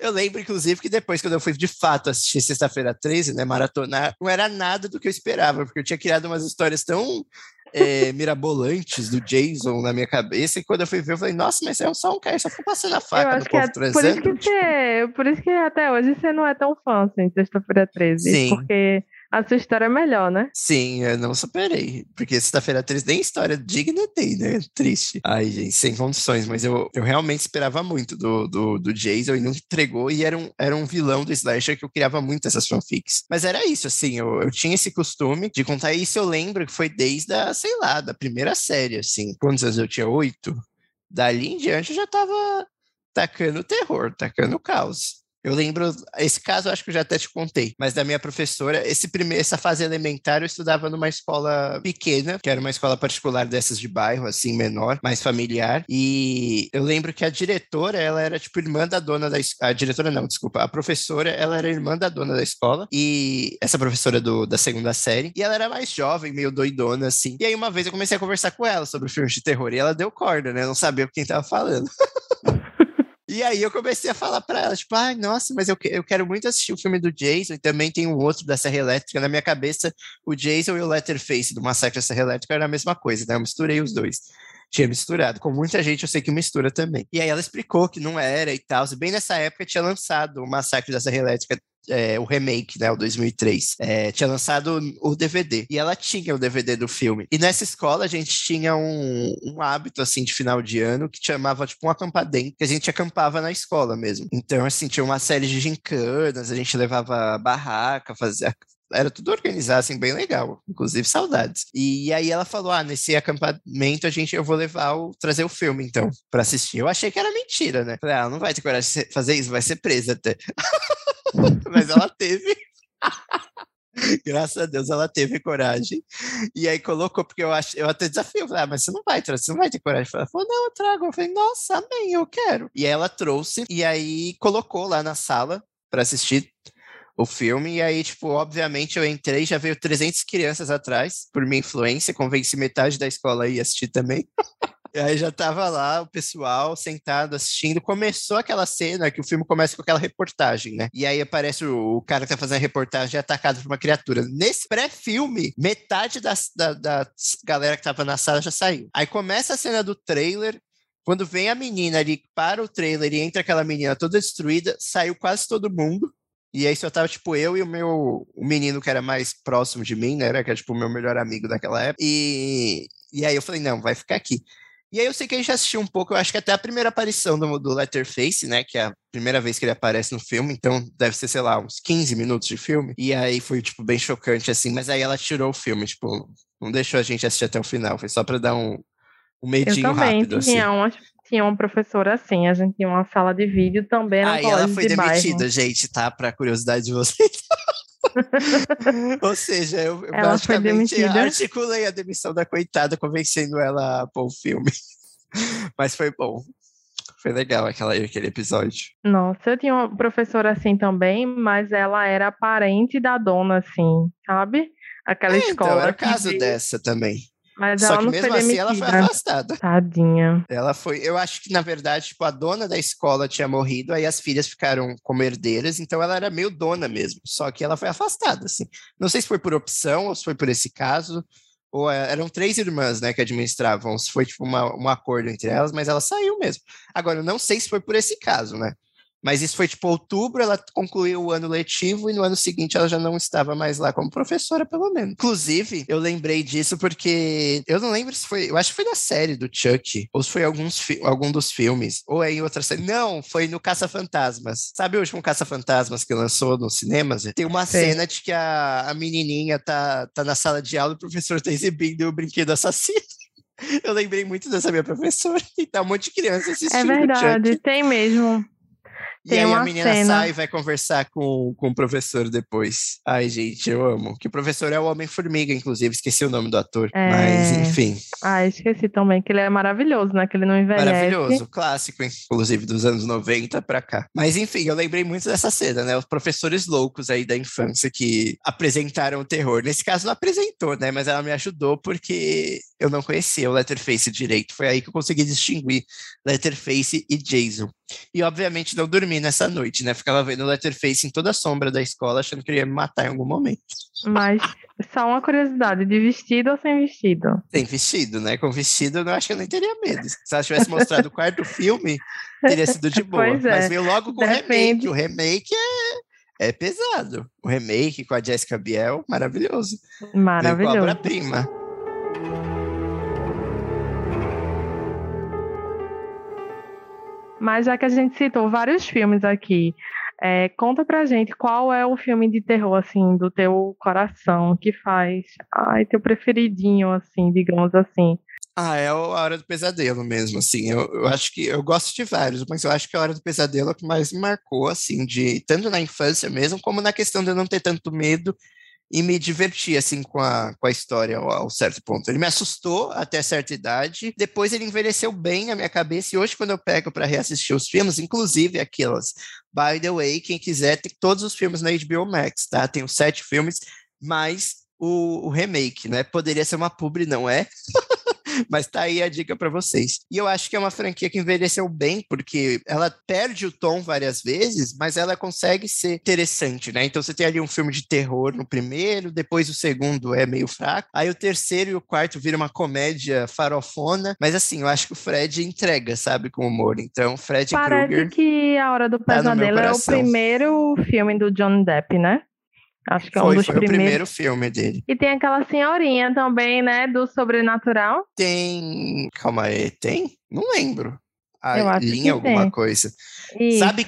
Eu lembro, inclusive, que depois, quando eu fui de fato assistir Sexta-feira 13, né, maratonar, não era nada do que eu esperava, porque eu tinha criado umas histórias tão é, mirabolantes do Jason na minha cabeça, e quando eu fui ver, eu falei, nossa, mas é só um cara, só foi passando a faca no povo é, Por isso, que você, por isso que até hoje você não é tão fã, assim, Sexta-feira 13. Sim. Porque a sua história é melhor, né? Sim, eu não superei. Porque sexta-feira 13 nem história digna tem, né? Triste. Ai, gente, sem condições. Mas eu, eu realmente esperava muito do, do, do Jason e não entregou. E era um, era um vilão do Slasher que eu criava muito essas fanfics. Mas era isso, assim. Eu, eu tinha esse costume de contar isso. Eu lembro que foi desde a, sei lá, da primeira série, assim. Quantos anos eu tinha? Oito? Dali em diante eu já tava tacando terror, tacando caos. Eu lembro, esse caso eu acho que eu já até te contei, mas da minha professora, esse primeiro, essa fase elementar eu estudava numa escola pequena, que era uma escola particular dessas de bairro, assim, menor, mais familiar, e eu lembro que a diretora, ela era tipo irmã da dona da a diretora não, desculpa, a professora, ela era irmã da dona da escola, e essa professora do, da segunda série, e ela era mais jovem, meio doidona, assim, e aí uma vez eu comecei a conversar com ela sobre filmes de terror, e ela deu corda, né, eu não sabia quem tava falando. E aí eu comecei a falar para ela, tipo, ai, nossa, mas eu, eu quero muito assistir o filme do Jason, e também tem um outro da Serra Elétrica. Na minha cabeça, o Jason e o Letterface do Massacre da Serra Elétrica era a mesma coisa, né? Eu misturei os dois. Tinha misturado. Com muita gente eu sei que mistura também. E aí ela explicou que não era e tal. Bem nessa época tinha lançado o Massacre da Serra Elétrica é, o remake, né, o 2003, é, tinha lançado o DVD e ela tinha o DVD do filme. E nessa escola a gente tinha um, um hábito assim de final de ano que chamava tipo um acampadente, que a gente acampava na escola mesmo. Então assim tinha uma série de gincanas, a gente levava barraca, fazia era tudo organizado, assim, bem legal, inclusive saudades. E aí ela falou: ah, nesse acampamento a gente, eu vou levar o, trazer o filme, então, para assistir. Eu achei que era mentira, né? Falei, ah, não vai ter coragem de fazer isso, vai ser presa até. Mas ela teve. Graças a Deus ela teve coragem. E aí colocou, porque eu acho, eu até desafio, falei, ah, mas você não vai trazer, você não vai ter coragem. Ela falou, não, eu trago. Eu falei, nossa, amém, eu quero. E aí ela trouxe, e aí colocou lá na sala para assistir o filme. E aí, tipo, obviamente eu entrei, já veio 300 crianças atrás, por minha influência, convenci metade da escola a ir assistir também. E aí já tava lá o pessoal sentado assistindo. Começou aquela cena que o filme começa com aquela reportagem, né? E aí aparece o, o cara que tá fazendo a reportagem atacado por uma criatura. Nesse pré-filme, metade das, da, da galera que tava na sala já saiu. Aí começa a cena do trailer, quando vem a menina ali para o trailer e entra aquela menina toda destruída, saiu quase todo mundo. E aí só tava, tipo, eu e o meu o menino que era mais próximo de mim, né? Era, que era, tipo, o meu melhor amigo daquela época. E, e aí eu falei, não, vai ficar aqui. E aí eu sei que a gente assistiu um pouco, eu acho que até a primeira aparição do, do Letterface, né? Que é a primeira vez que ele aparece no filme, então deve ser, sei lá, uns 15 minutos de filme. E aí foi, tipo, bem chocante, assim, mas aí ela tirou o filme, tipo, não deixou a gente assistir até o final, foi só pra dar um, um medinho eu também rápido. Tinha assim. uma, tinha uma professora assim, a gente tinha uma sala de vídeo também. Aí ah, ela foi de demitida, bairro. gente, tá? Pra curiosidade de vocês. Ou seja, eu, ela basicamente articulei a demissão da coitada, convencendo ela a pôr o filme. Mas foi bom. Foi legal aquela, aquele episódio. Nossa, eu tinha uma professora assim também, mas ela era parente da dona, assim, sabe? Aquela é, escola. Então, era caso de... dessa também. Mas Só ela que não mesmo foi assim ela foi afastada. Tadinha. Ela foi, eu acho que na verdade, tipo, a dona da escola tinha morrido, aí as filhas ficaram como herdeiras, então ela era meio dona mesmo. Só que ela foi afastada, assim. Não sei se foi por opção ou se foi por esse caso, ou é, eram três irmãs, né, que administravam. Se foi tipo uma, um acordo entre elas, mas ela saiu mesmo. Agora, eu não sei se foi por esse caso, né? Mas isso foi tipo outubro, ela concluiu o ano letivo e no ano seguinte ela já não estava mais lá como professora, pelo menos. Inclusive, eu lembrei disso porque eu não lembro se foi, eu acho que foi na série do Chuck, ou se foi alguns algum dos filmes, ou é em outra série. Não, foi no Caça-Fantasmas. Sabe o último Caça-Fantasmas que lançou nos cinemas? Tem uma Sei. cena de que a, a menininha tá, tá na sala de aula e o professor tá exibindo o brinquedo assassino. Eu lembrei muito dessa minha professora e tá um monte de criança assistindo. É verdade, tem mesmo. E Tem aí a menina cena. sai e vai conversar com, com o professor depois. Ai, gente, eu amo. Que o professor é o Homem-Formiga, inclusive, esqueci o nome do ator. É. Mas, enfim, Ah, esqueci também que ele é maravilhoso, né? Que ele não envelhece. maravilhoso. Clássico, inclusive, dos anos 90 pra cá. Mas, enfim, eu lembrei muito dessa cena, né? Os professores loucos aí da infância que apresentaram o terror. Nesse caso, não apresentou, né? Mas ela me ajudou porque eu não conhecia o Letterface direito. Foi aí que eu consegui distinguir Letterface e Jason. E, obviamente, não dormi nessa noite, né? Ficava vendo o Letterface em toda a sombra da escola, achando que ele ia me matar em algum momento. Mas, só uma curiosidade, de vestido ou sem vestido? Sem vestido, né? Com vestido, eu acho que eu nem teria medo. Se ela tivesse mostrado o quarto filme, teria sido de boa. É. Mas veio logo com Depende. o remake. O remake é, é pesado. O remake com a Jessica Biel, maravilhoso. Maravilhoso. Obra-prima. Mas já que a gente citou vários filmes aqui, é, conta pra gente qual é o filme de terror, assim, do teu coração, que faz, ai, teu preferidinho, assim, digamos assim. Ah, é a Hora do Pesadelo mesmo, assim, eu, eu acho que, eu gosto de vários, mas eu acho que a Hora do Pesadelo é o que mais me marcou, assim, de, tanto na infância mesmo, como na questão de eu não ter tanto medo e me diverti, assim, com a, com a história ao, ao, certo ponto. Ele me assustou até certa idade, depois ele envelheceu bem na minha cabeça, e hoje, quando eu pego para reassistir os filmes, inclusive aquelas, by the way, quem quiser, tem todos os filmes na HBO Max, tá? Tem os sete filmes, mais o, o remake, né? Poderia ser uma publi, não é? Mas tá aí a dica para vocês. E eu acho que é uma franquia que envelheceu bem, porque ela perde o tom várias vezes, mas ela consegue ser interessante, né? Então você tem ali um filme de terror no primeiro, depois o segundo é meio fraco, aí o terceiro e o quarto viram uma comédia farofona, mas assim, eu acho que o Fred entrega, sabe, com humor. Então, Fred Parece Krueger que A Hora do tá Pesadelo tá é o primeiro filme do John Depp, né? Acho que é foi, um dos foi primeiros. o primeiro filme dele. E tem aquela senhorinha também, né? Do Sobrenatural. Tem. Calma aí, tem? Não lembro. A Eu acho linha alguma tem. coisa. Isso. Sabe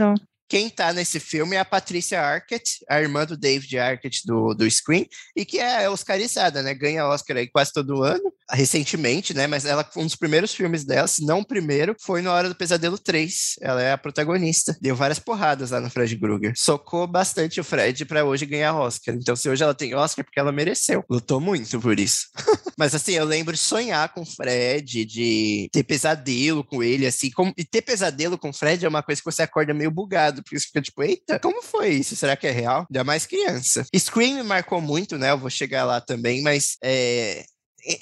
quem tá nesse filme é a Patrícia Arquette, a irmã do David Arquette do, do Scream, e que é oscarizada, né? Ganha Oscar aí quase todo ano, recentemente, né? Mas ela, um dos primeiros filmes dela, se não o primeiro, foi no Hora do Pesadelo 3. Ela é a protagonista. Deu várias porradas lá no Fred Krueger. Socou bastante o Fred para hoje ganhar Oscar. Então, se hoje ela tem Oscar, é porque ela mereceu. Lutou muito por isso. Mas assim, eu lembro de sonhar com o Fred, de ter pesadelo com ele, assim. Como... E ter pesadelo com o Fred é uma coisa que você acorda meio bugado porque você fica tipo, eita, como foi isso? Será que é real? Ainda mais criança. Scream marcou muito, né? Eu vou chegar lá também, mas é,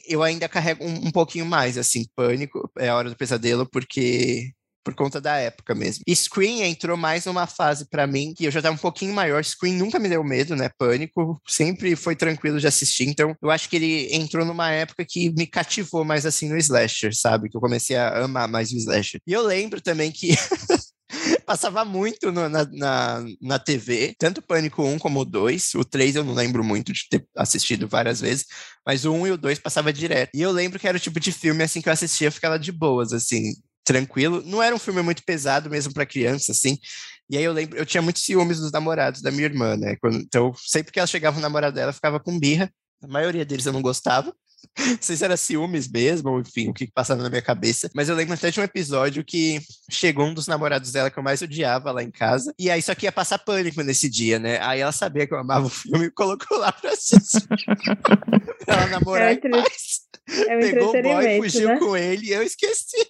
eu ainda carrego um, um, pouquinho mais, assim, pânico, é a hora do pesadelo, porque por conta da época mesmo. E Scream entrou mais numa fase para mim que eu já tava um pouquinho maior. Scream nunca me deu medo, né? Pânico, sempre foi tranquilo de assistir. Então, eu acho que ele entrou numa época que me cativou mais assim no slasher, sabe? Que eu comecei a amar mais o slasher. E eu lembro também que Passava muito no, na, na, na TV, tanto Pânico 1 como o 2. O 3 eu não lembro muito de ter assistido várias vezes, mas o 1 e o 2 passava direto. E eu lembro que era o tipo de filme assim que eu assistia, eu ficava de boas, assim, tranquilo. Não era um filme muito pesado mesmo para criança, assim. E aí eu lembro, eu tinha muitos ciúmes dos namorados da minha irmã, né? Quando, então, sempre que ela chegava o namorado dela, ficava com birra. A maioria deles eu não gostava. Não sei se era ciúmes mesmo, ou enfim, o que passava na minha cabeça. Mas eu lembro até de um episódio que chegou um dos namorados dela que eu mais odiava lá em casa. E aí só que ia passar pânico nesse dia, né? Aí ela sabia que eu amava o filme e colocou lá pra assistir. pra ela namorar é em paz. É um Pegou o boy, fugiu né? com ele e eu esqueci.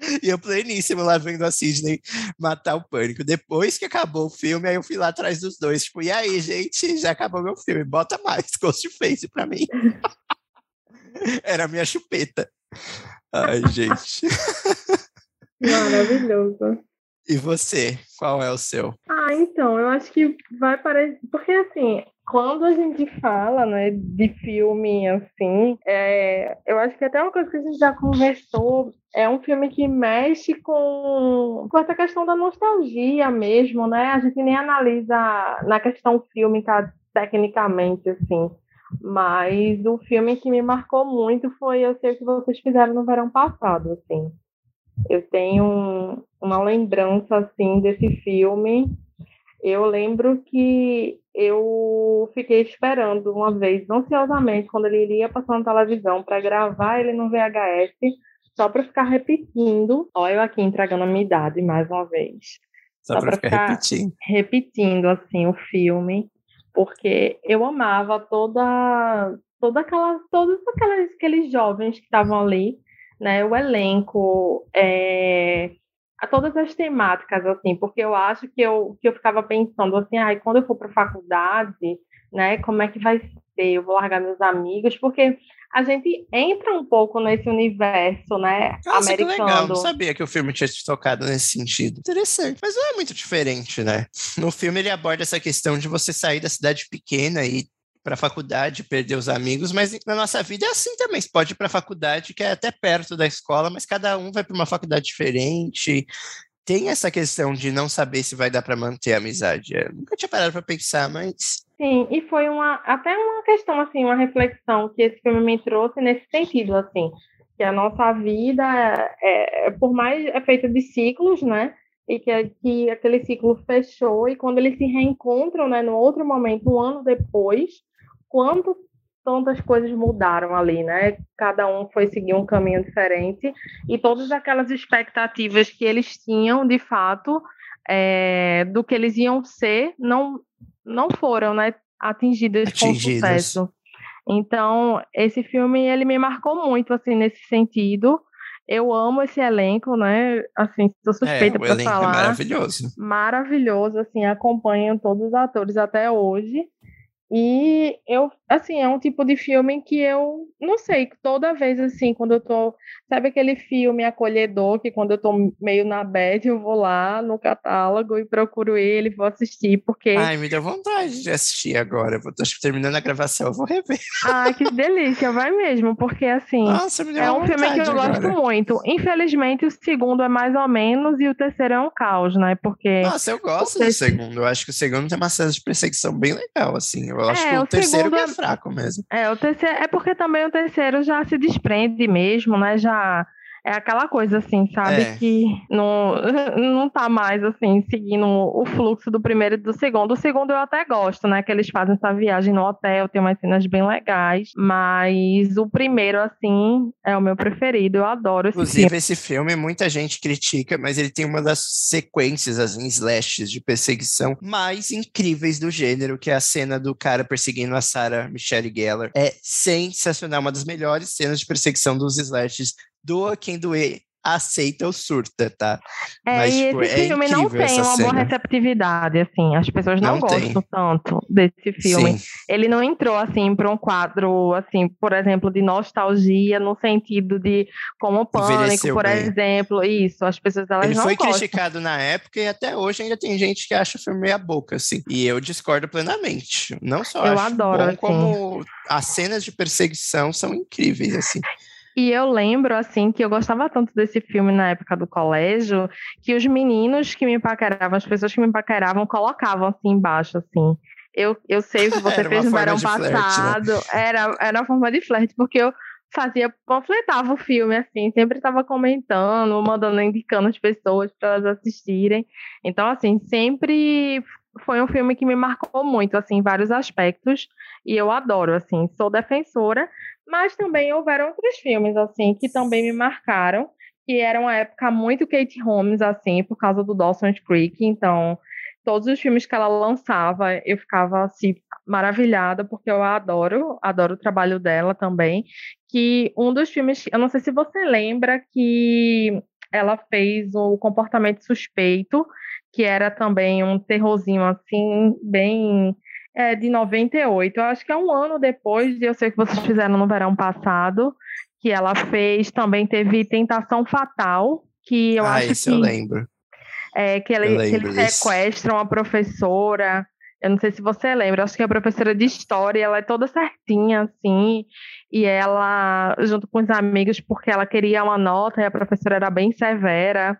E eu pleníssimo lá vendo a Sidney matar o pânico. Depois que acabou o filme, aí eu fui lá atrás dos dois. Tipo, e aí, gente, já acabou meu filme. Bota mais Ghostface pra mim. Era a minha chupeta. Ai, gente. Maravilhoso. E você, qual é o seu? Ah, então, eu acho que vai parecer. Porque assim, quando a gente fala né, de filme assim, é... eu acho que até uma coisa que a gente já conversou é um filme que mexe com, com essa questão da nostalgia mesmo, né? A gente nem analisa na questão fílmica tecnicamente, assim. Mas o filme que me marcou muito foi Eu Sei O Que Vocês Fizeram no Verão Passado, assim. Eu tenho uma lembrança, assim, desse filme. Eu lembro que eu fiquei esperando uma vez, ansiosamente, quando ele iria passar na televisão para gravar ele no VHS, só para ficar repetindo. Olha eu aqui entregando a minha idade mais uma vez. Só, só para ficar, ficar repetindo. repetindo assim o filme, porque eu amava toda toda aquela todos aqueles, aqueles jovens que estavam ali, né? O elenco, é, a todas as temáticas assim, porque eu acho que eu que eu ficava pensando assim, ai, quando eu for para faculdade, né, como é que vai ser? Eu vou largar meus amigos, porque a gente entra um pouco nesse universo, né, Nossa, americano. Que legal, não sabia que o filme tinha te tocado nesse sentido. Interessante, mas não é muito diferente, né? No filme ele aborda essa questão de você sair da cidade pequena e para a faculdade, perder os amigos, mas na nossa vida é assim também. Você pode ir para a faculdade, que é até perto da escola, mas cada um vai para uma faculdade diferente. Tem essa questão de não saber se vai dar para manter a amizade. Eu nunca tinha parado para pensar, mas Sim, e foi uma até uma questão assim, uma reflexão que esse filme me trouxe nesse sentido assim, que a nossa vida é, é por mais é feita de ciclos, né? E que, que aquele ciclo fechou e quando eles se reencontram, né, no outro momento, um ano depois, quanto tantas coisas mudaram ali, né? Cada um foi seguir um caminho diferente e todas aquelas expectativas que eles tinham, de fato, é, do que eles iam ser, não não foram, né, atingidas, atingidas. com sucesso. Então, esse filme ele me marcou muito assim nesse sentido. Eu amo esse elenco, né? Assim, sou suspeita é, para falar. É maravilhoso. Maravilhoso, assim, acompanho todos os atores até hoje. E eu, assim, é um tipo de filme que eu não sei, toda vez assim, quando eu tô. Sabe aquele filme acolhedor que quando eu tô meio na bed, eu vou lá no catálogo e procuro ele, vou assistir, porque. Ai, me deu vontade de assistir agora. Eu tô terminando a gravação, eu vou rever. Ai, que delícia, vai mesmo, porque assim. Nossa, me deu é um filme que eu agora. gosto muito. Infelizmente, o segundo é mais ou menos e o terceiro é um caos, né? Porque. Nossa, eu gosto do segundo. Eu acho que o segundo tem uma cena de perseguição bem legal, assim. Eu acho é, que o, o terceiro é, é fraco mesmo. É, o terceiro é porque também o terceiro já se desprende mesmo, né? Já é aquela coisa assim, sabe? É. Que não, não tá mais assim, seguindo o fluxo do primeiro e do segundo. O segundo eu até gosto, né? Que eles fazem essa viagem no hotel, tem umas cenas bem legais. Mas o primeiro, assim, é o meu preferido. Eu adoro esse Inclusive, filme. esse filme, muita gente critica, mas ele tem uma das sequências, assim, slashes de perseguição mais incríveis do gênero, que é a cena do cara perseguindo a Sarah Michelle Gellar. É sensacional, uma das melhores cenas de perseguição dos slashes doa quem doer, aceita ou surta, tá? É, Mas, e tipo, esse é filme não tem uma cena. boa receptividade, assim, as pessoas não, não gostam tem. tanto desse filme. Sim. Ele não entrou, assim, para um quadro, assim, por exemplo, de nostalgia, no sentido de, como Pânico, por bem. exemplo, isso, as pessoas, elas Ele não foi gostam. criticado na época e até hoje ainda tem gente que acha o filme meia boca, assim, e eu discordo plenamente. Não só eu acho adoro, bom, assim. como as cenas de perseguição são incríveis, assim. E eu lembro, assim, que eu gostava tanto desse filme na época do colégio, que os meninos que me paqueravam, as pessoas que me paqueravam, colocavam assim embaixo, assim. Eu, eu sei o que você fez no verão passado. Flerte, né? Era, era uma forma de flerte, porque eu fazia, panfletava o filme, assim, sempre estava comentando, mandando, indicando as pessoas para elas assistirem. Então, assim, sempre foi um filme que me marcou muito, assim, em vários aspectos, e eu adoro, assim, sou defensora, mas também houveram outros filmes, assim, que também me marcaram, que era uma época muito Kate Holmes, assim, por causa do Dawson's Creek. Então, todos os filmes que ela lançava, eu ficava, assim, maravilhada, porque eu adoro, adoro o trabalho dela também. Que um dos filmes, eu não sei se você lembra, que ela fez o Comportamento Suspeito, que era também um terrorzinho, assim, bem é de 98. Eu acho que é um ano depois, eu sei que vocês fizeram no verão passado, que ela fez, também teve Tentação Fatal, que eu ah, acho esse que... eu lembro. É, que, ele, que eles sequestram a professora, eu não sei se você lembra, acho que a professora de história, ela é toda certinha, assim, e ela, junto com os amigos, porque ela queria uma nota, e a professora era bem severa,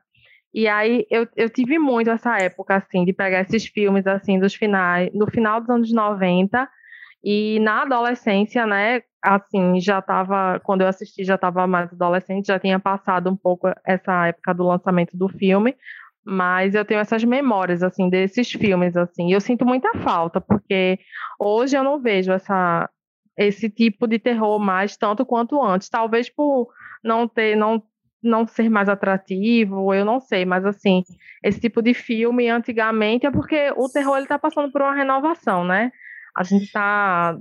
e aí eu, eu tive muito essa época, assim, de pegar esses filmes, assim, dos finais, no final dos anos 90, e na adolescência, né, assim, já estava, quando eu assisti, já estava mais adolescente, já tinha passado um pouco essa época do lançamento do filme, mas eu tenho essas memórias, assim, desses filmes, assim, e eu sinto muita falta, porque hoje eu não vejo essa, esse tipo de terror mais tanto quanto antes, talvez por não ter, não não ser mais atrativo, eu não sei, mas assim, esse tipo de filme antigamente é porque o terror ele está passando por uma renovação, né? A gente está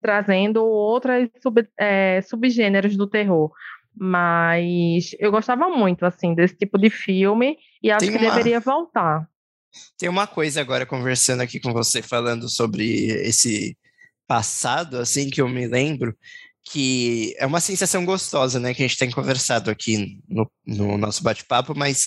trazendo outros sub, é, subgêneros do terror. Mas eu gostava muito, assim, desse tipo de filme e acho Tem que uma... deveria voltar. Tem uma coisa agora, conversando aqui com você, falando sobre esse passado, assim, que eu me lembro, que é uma sensação gostosa, né, que a gente tem conversado aqui no, no nosso bate-papo, mas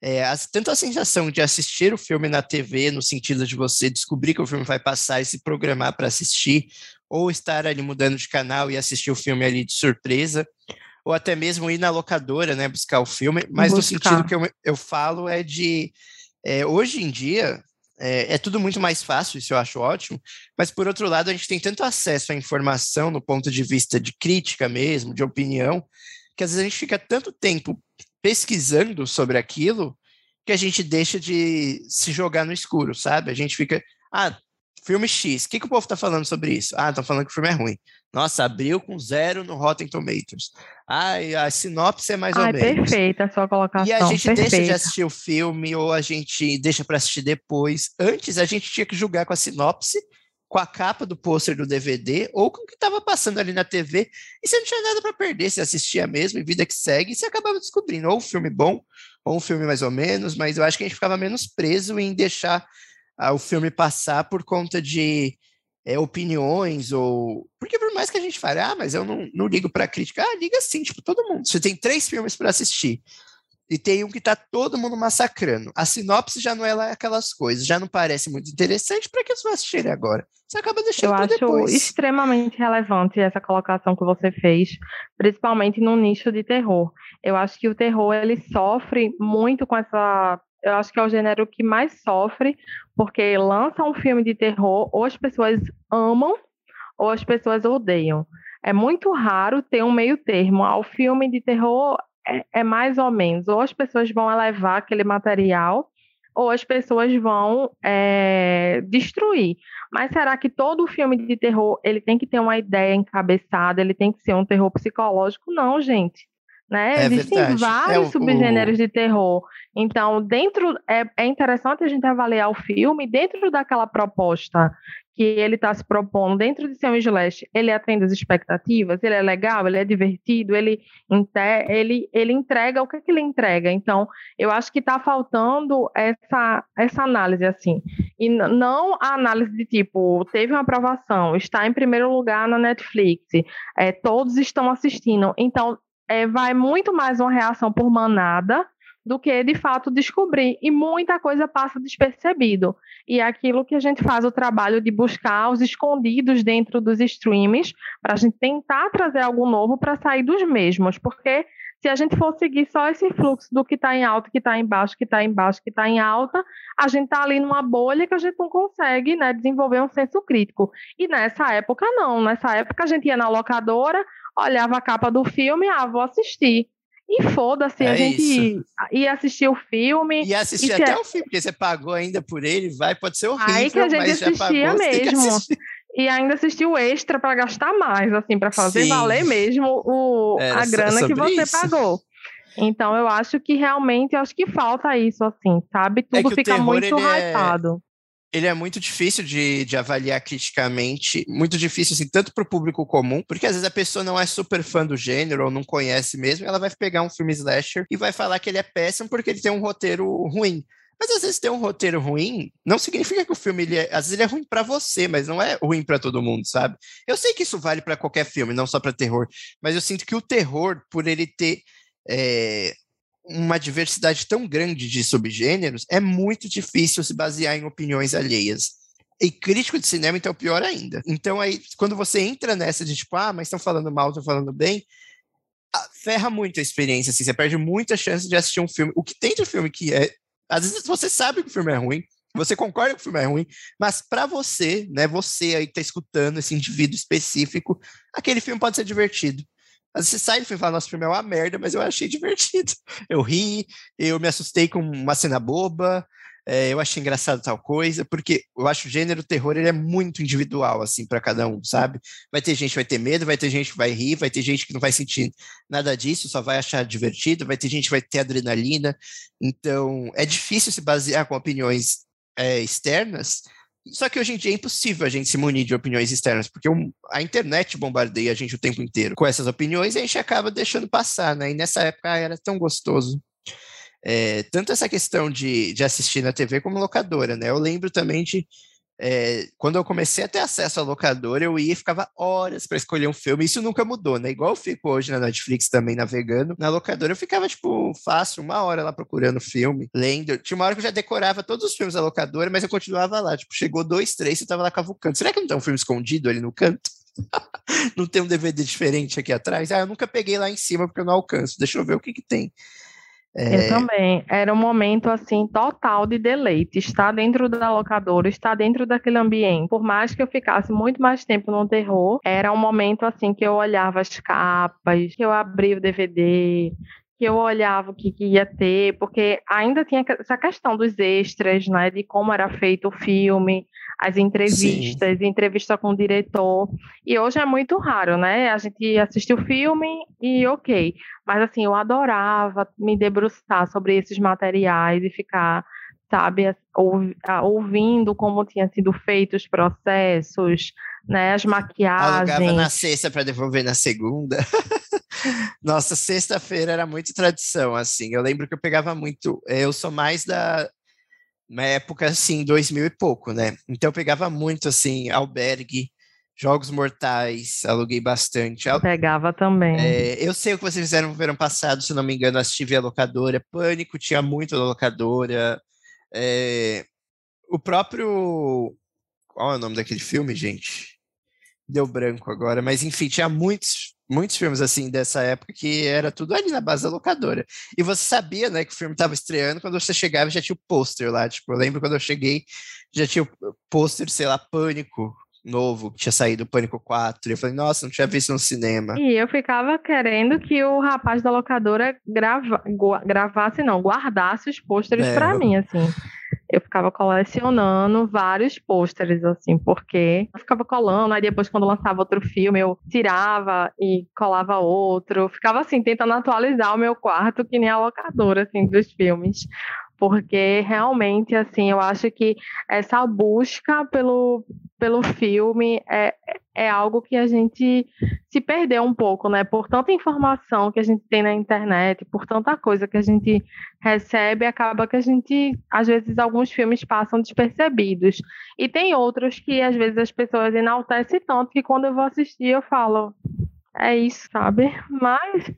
é, as, tanto a sensação de assistir o filme na TV, no sentido de você descobrir que o filme vai passar e se programar para assistir, ou estar ali mudando de canal e assistir o filme ali de surpresa, ou até mesmo ir na locadora, né, buscar o filme, mas buscar. no sentido que eu, eu falo é de, é, hoje em dia, é, é, tudo muito mais fácil, isso eu acho ótimo, mas por outro lado, a gente tem tanto acesso à informação no ponto de vista de crítica mesmo, de opinião, que às vezes a gente fica tanto tempo pesquisando sobre aquilo que a gente deixa de se jogar no escuro, sabe? A gente fica, ah, filme X, o que, que o povo está falando sobre isso? Ah, estão falando que o filme é ruim. Nossa, abriu com zero no Rotten Tomatoes. Ai, a sinopse é mais Ai, ou menos. perfeita a sua colocação. E a gente perfeita. deixa de assistir o filme ou a gente deixa para assistir depois. Antes a gente tinha que julgar com a sinopse com a capa do pôster do DVD ou com o que estava passando ali na TV, e você não tinha nada para perder, você assistia mesmo, e vida que segue, e você acabava descobrindo ou um filme bom, ou um filme mais ou menos, mas eu acho que a gente ficava menos preso em deixar o filme passar por conta de é, opiniões, ou. Porque por mais que a gente fale, ah, mas eu não, não ligo para crítica, ah, liga sim, tipo, todo mundo. Você tem três filmes para assistir e tem um que tá todo mundo massacrando. A sinopse já não é lá aquelas coisas, já não parece muito interessante, para que você vai assistir agora? Você acaba deixando Eu acho depois. extremamente relevante essa colocação que você fez, principalmente no nicho de terror. Eu acho que o terror ele sofre muito com essa eu acho que é o gênero que mais sofre, porque lança um filme de terror, ou as pessoas amam, ou as pessoas odeiam. É muito raro ter um meio termo. Ao filme de terror é, é mais ou menos. Ou as pessoas vão elevar aquele material, ou as pessoas vão é, destruir. Mas será que todo filme de terror ele tem que ter uma ideia encabeçada, ele tem que ser um terror psicológico? Não, gente. Né? É Existem verdade. É vários é, subgêneros o... de terror. Então, dentro é, é interessante a gente avaliar o filme dentro daquela proposta que ele está se propondo dentro de ser um slash, ele atende as expectativas, ele é legal, ele é divertido, ele, ele, ele entrega o que, é que ele entrega. Então, eu acho que está faltando essa, essa análise, assim. E não a análise de tipo, teve uma aprovação, está em primeiro lugar na Netflix, é, todos estão assistindo. Então, é, vai muito mais uma reação por manada do que de fato descobrir. E muita coisa passa despercebido. E é aquilo que a gente faz o trabalho de buscar os escondidos dentro dos streams, para a gente tentar trazer algo novo para sair dos mesmos. Porque se a gente for seguir só esse fluxo do que está em alta, que está em baixo, que está em baixo, que está em alta, a gente está ali numa bolha que a gente não consegue né, desenvolver um senso crítico. E nessa época, não. Nessa época, a gente ia na locadora, olhava a capa do filme, ah, vou assistir. E foda-se, é a gente isso. ia assistir o filme. E assistir até é... o filme, porque você pagou ainda por ele, vai, pode ser horrível, Aí que a gente mas assistia pagou, mesmo. E ainda assistiu extra para gastar mais, assim, para fazer Sim. valer mesmo o, a grana que você isso. pagou. Então eu acho que realmente eu acho que falta isso, assim, sabe? É Tudo é fica terror, muito hypado. Ele é muito difícil de, de avaliar criticamente, muito difícil, assim, tanto para o público comum, porque às vezes a pessoa não é super fã do gênero ou não conhece mesmo, ela vai pegar um filme slasher e vai falar que ele é péssimo porque ele tem um roteiro ruim. Mas às vezes ter um roteiro ruim não significa que o filme ele é, às vezes ele é ruim para você, mas não é ruim para todo mundo, sabe? Eu sei que isso vale para qualquer filme, não só para terror, mas eu sinto que o terror, por ele ter é, uma diversidade tão grande de subgêneros, é muito difícil se basear em opiniões alheias. E crítico de cinema, então, pior ainda. Então, aí, quando você entra nessa de tipo, ah, mas estão falando mal, estão falando bem, ferra muito a experiência, assim, você perde muita chance de assistir um filme. O que tem de filme que é. Às vezes você sabe que o filme é ruim, você concorda que o filme é ruim, mas para você, né, você aí que tá escutando esse indivíduo específico, aquele filme pode ser divertido. Você sai e fala, nossa, o filme é uma merda, mas eu achei divertido. Eu ri, eu me assustei com uma cena boba, é, eu achei engraçado tal coisa, porque eu acho o gênero terror ele é muito individual, assim, para cada um, sabe? Vai ter gente que vai ter medo, vai ter gente que vai rir, vai ter gente que não vai sentir nada disso, só vai achar divertido, vai ter gente que vai ter adrenalina. Então, é difícil se basear com opiniões é, externas, só que hoje em dia é impossível a gente se munir de opiniões externas, porque a internet bombardeia a gente o tempo inteiro com essas opiniões e a gente acaba deixando passar, né? E nessa época era tão gostoso. É, tanto essa questão de, de assistir na TV como locadora, né? Eu lembro também de é, quando eu comecei a ter acesso à locadora, eu ia e ficava horas para escolher um filme. Isso nunca mudou, né? Igual eu fico hoje na Netflix também navegando. Na locadora eu ficava, tipo, fácil, uma hora lá procurando filme, lendo. Tinha uma hora que eu já decorava todos os filmes da locadora, mas eu continuava lá. Tipo, chegou dois, três e tava lá cavucando. Será que não tem um filme escondido ali no canto? não tem um DVD diferente aqui atrás? Ah, eu nunca peguei lá em cima porque eu não alcanço. Deixa eu ver o que que tem. É... Eu também. Era um momento assim total de deleite. Estar dentro da locadora, estar dentro daquele ambiente. Por mais que eu ficasse muito mais tempo no terror, era um momento assim que eu olhava as capas, que eu abria o DVD, que eu olhava o que, que, ia ter, porque ainda tinha essa questão dos extras, né, de como era feito o filme, as entrevistas, Sim. entrevista com o diretor. E hoje é muito raro, né? A gente assistir o filme e ok. Mas assim, eu adorava me debruçar sobre esses materiais e ficar, sabe, ouvindo como tinham sido feitos os processos, né, as maquiagens. Alugava na sexta para devolver na segunda. Nossa, sexta-feira era muito tradição, assim. Eu lembro que eu pegava muito. Eu sou mais da uma época assim, 2000 e pouco, né? Então eu pegava muito assim, albergue, jogos mortais, aluguei bastante. Pegava também. É, eu sei o que vocês fizeram no verão passado, se não me engano, assisti via locadora. Pânico tinha muito na locadora. É, o próprio. Qual é o nome daquele filme, gente? Deu branco agora, mas enfim, tinha muitos muitos filmes assim dessa época que era tudo ali na base da locadora. E você sabia, né, que o filme estava estreando quando você chegava já tinha o pôster lá. Tipo, eu lembro quando eu cheguei, já tinha o pôster, sei lá, Pânico novo, que tinha saído Pânico 4. E eu falei, nossa, não tinha visto no cinema. E eu ficava querendo que o rapaz da locadora grava, gravasse, não, guardasse os pôsteres é, para eu... mim, assim eu ficava colecionando vários pôsteres, assim, porque eu ficava colando, aí depois, quando lançava outro filme, eu tirava e colava outro. Ficava, assim, tentando atualizar o meu quarto, que nem a locadora, assim, dos filmes porque realmente assim eu acho que essa busca pelo, pelo filme é, é algo que a gente se perdeu um pouco, né? Por tanta informação que a gente tem na internet, por tanta coisa que a gente recebe, acaba que a gente, às vezes, alguns filmes passam despercebidos. E tem outros que, às vezes, as pessoas enaltecem tanto que quando eu vou assistir, eu falo, é isso, sabe? Mas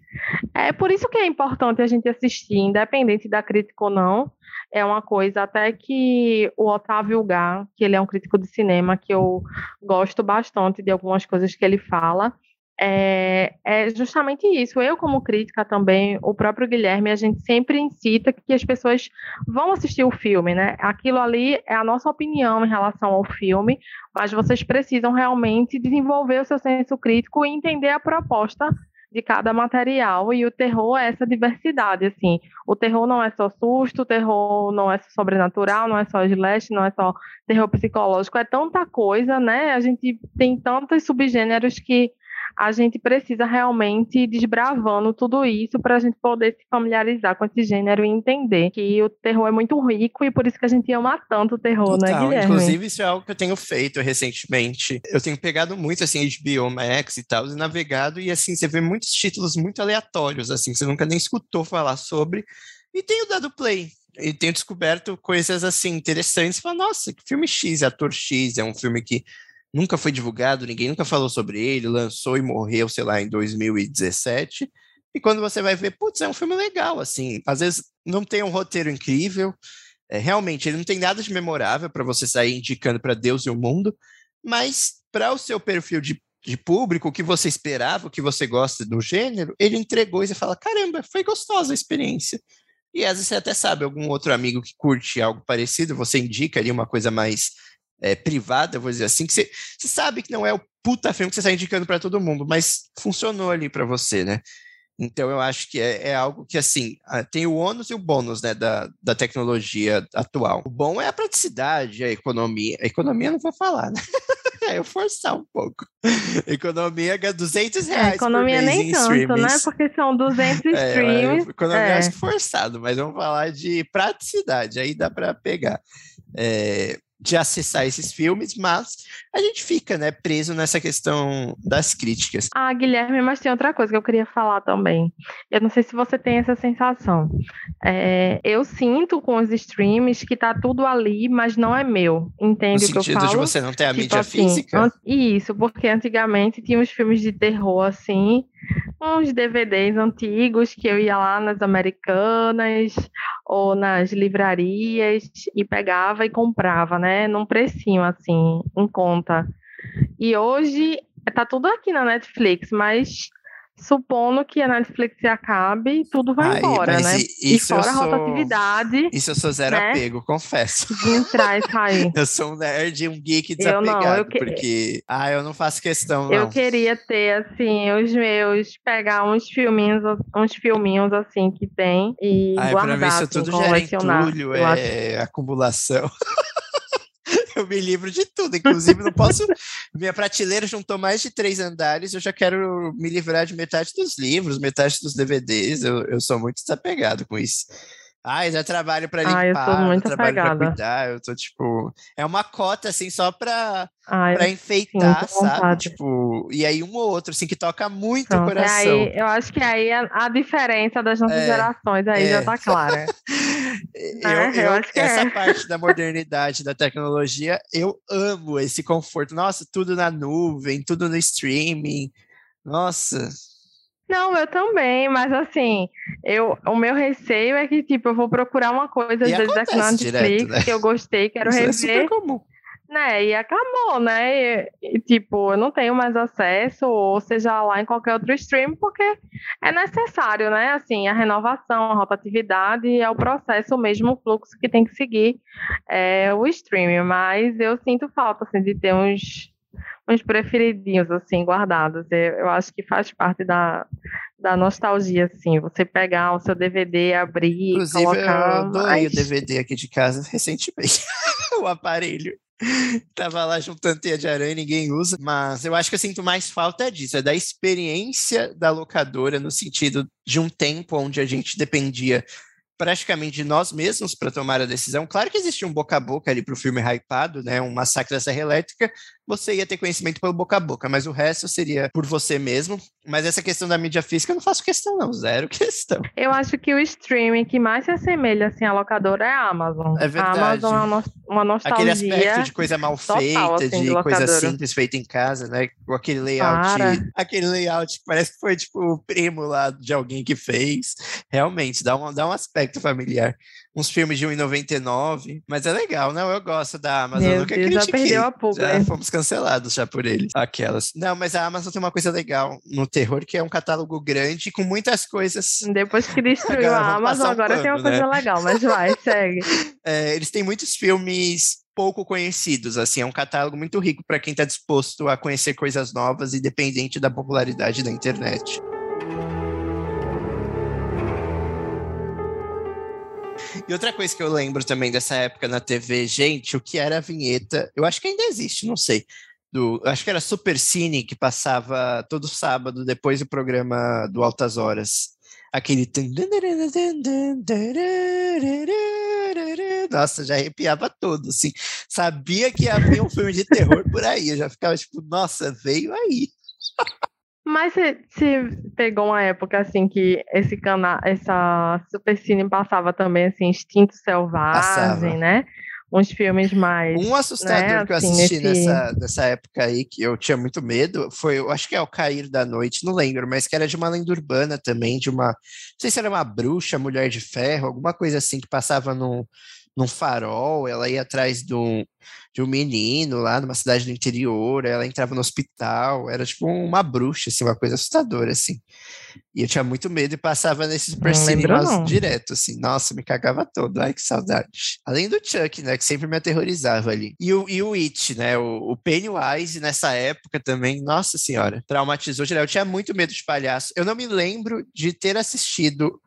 é por isso que é importante a gente assistir, independente da crítica ou não. É uma coisa até que o Otávio Gá, que ele é um crítico de cinema, que eu gosto bastante de algumas coisas que ele fala, é, é, justamente isso. Eu, como crítica também, o próprio Guilherme, a gente sempre incita que as pessoas vão assistir o filme, né? Aquilo ali é a nossa opinião em relação ao filme, mas vocês precisam realmente desenvolver o seu senso crítico e entender a proposta de cada material e o terror é essa diversidade, assim. O terror não é só susto, o terror não é só sobrenatural, não é só slash, não é só terror psicológico, é tanta coisa, né? A gente tem tantos subgêneros que a gente precisa realmente ir desbravando tudo isso para a gente poder se familiarizar com esse gênero e entender que o terror é muito rico e por isso que a gente ama tanto o terror, né, então, né, Guilherme? Inclusive, isso é algo que eu tenho feito recentemente. Eu tenho pegado muito, assim, HBO Max e tal, e navegado, e assim, você vê muitos títulos muito aleatórios, assim, você nunca nem escutou falar sobre, e tenho dado play e tenho descoberto coisas assim interessantes. Fala, nossa, que filme X, ator X, é um filme que nunca foi divulgado, ninguém nunca falou sobre ele, lançou e morreu, sei lá, em 2017. E quando você vai ver, putz, é um filme legal, assim. Às vezes não tem um roteiro incrível, é, realmente ele não tem nada de memorável para você sair indicando para Deus e o mundo, mas para o seu perfil de, de público, o que você esperava, o que você gosta do gênero, ele entregou e você fala: caramba, foi gostosa a experiência. E às vezes você até sabe algum outro amigo que curte algo parecido, você indica ali uma coisa mais é, privada, vou dizer assim, que você, você sabe que não é o puta filme que você está indicando para todo mundo, mas funcionou ali para você, né? Então eu acho que é, é, algo que assim tem o ônus e o bônus né, da, da tecnologia atual. O bom é a praticidade, a economia. A economia não vou falar, né? é eu forçar um pouco. Economia é 200 é, reais. É, economia nem tanto, né? streamings. né? Porque são 200 é, streams. Economia é. acho que forçado, mas vamos falar de praticidade, aí dá para pegar. É, de acessar esses filmes, mas a gente fica, né, preso nessa questão das críticas. Ah, Guilherme, mas tem outra coisa que eu queria falar também. Eu não sei se você tem essa sensação. É, eu sinto com os streams que tá tudo ali, mas não é meu. Entende no o que eu falo? sentido de você não ter a tipo mídia assim, física? Isso, porque antigamente tinha uns filmes de terror assim, uns DVDs antigos que eu ia lá nas americanas ou nas livrarias e pegava e comprava, né? Num precinho assim, em conta. E hoje tá tudo aqui na Netflix, mas supondo que a Netflix acabe, tudo vai Ai, embora, né? E fora a rotatividade. Isso eu sou zero né? apego, confesso. De entrar e sair. eu sou um nerd, um geek desapegado, eu não, eu que... porque ah, eu não faço questão, não. Eu queria ter, assim, os meus, pegar uns filminhos, uns filminhos, assim, que tem e Ai, guardar, pra mim isso assim, tudo gera entulho, é acumulação. eu me livro de tudo. Inclusive, não posso. Minha prateleira juntou mais de três andares. Eu já quero me livrar de metade dos livros, metade dos DVDs. Eu, eu sou muito desapegado com isso. Ai, já trabalho para limpar, Ai, eu tô muito trabalho para cuidar, eu tô tipo, é uma cota assim só para para enfeitar, sim, sabe? Tipo, e aí um ou outro assim que toca muito Pronto, o coração. Aí, eu acho que aí a, a diferença das nossas é, gerações aí é. já tá clara. eu, é, eu, eu essa é. parte da modernidade, da tecnologia, eu amo esse conforto. Nossa, tudo na nuvem, tudo no streaming. Nossa, não, eu também, mas assim, eu, o meu receio é que, tipo, eu vou procurar uma coisa, às vezes, aqui na Netflix, né? que eu gostei, quero Isso rever. É super comum. Né, e acabou, né? E, e, tipo, eu não tenho mais acesso, ou seja lá em qualquer outro stream, porque é necessário, né? Assim, a renovação, a rotatividade é o processo, o mesmo fluxo que tem que seguir é, o stream. Mas eu sinto falta, assim, de ter uns uns preferidinhos, assim, guardados. Eu acho que faz parte da, da nostalgia, assim, você pegar o seu DVD, abrir, Inclusive, colocar... eu doei o DVD aqui de casa recentemente, o aparelho. Tava lá juntando teia de aranha, ninguém usa, mas eu acho que eu sinto mais falta disso, é da experiência da locadora, no sentido de um tempo onde a gente dependia praticamente de nós mesmos para tomar a decisão. Claro que existia um boca a boca ali para o filme hypado, né? Um massacre da Serra Elétrica, você ia ter conhecimento pelo boca a boca, mas o resto seria por você mesmo. Mas essa questão da mídia física eu não faço questão, não, zero questão. Eu acho que o streaming que mais se assemelha assim à locadora é a Amazon. É verdade. A Amazon é uma, uma nostalgia. Aquele aspecto de coisa mal feita, assim, de coisa simples feita em casa, né? Com aquele layout, Para. aquele layout que parece que foi tipo o primo lá de alguém que fez. Realmente, dá um, dá um aspecto familiar uns filmes de 1,99, mas é legal, não? Eu gosto da Amazon, Meu nunca Deus, critiquei. Já perdeu a pulga. Já fomos cancelados já por eles, aquelas. Não, mas a Amazon tem uma coisa legal no terror, que é um catálogo grande com muitas coisas. Depois que destruiu a Amazon, um agora pano, tem uma coisa né? legal, mas vai, segue. É, eles têm muitos filmes pouco conhecidos, assim, é um catálogo muito rico para quem está disposto a conhecer coisas novas, independente da popularidade da internet. E outra coisa que eu lembro também dessa época na TV, gente, o que era a vinheta, eu acho que ainda existe, não sei. Do, acho que era Super Cine que passava todo sábado depois do programa do Altas Horas. Aquele. Nossa, já arrepiava todo, assim. Sabia que havia um filme de terror por aí. Eu já ficava tipo, nossa, veio aí. Mas você pegou uma época assim que esse canal, essa Supercine passava também assim, Instinto Selvagem, passava. né? Uns filmes mais. Um assustador né? que eu assim, assisti nesse... nessa, nessa época aí, que eu tinha muito medo, foi, eu acho que é O Cair da Noite, não lembro, mas que era de uma lenda urbana também, de uma. Não sei se era uma bruxa, mulher de ferro, alguma coisa assim que passava no, num farol, ela ia atrás de um, de um menino lá numa cidade do interior, ela entrava no hospital, era tipo uma bruxa, assim, uma coisa assustadora, assim. E eu tinha muito medo e passava nesses super cinemas direto, assim. Nossa, me cagava todo. Ai, que saudade. Além do Chuck, né, que sempre me aterrorizava ali. E o, e o It, né, o, o Pennywise nessa época também, nossa senhora, traumatizou geral. Eu tinha muito medo de palhaço. Eu não me lembro de ter assistido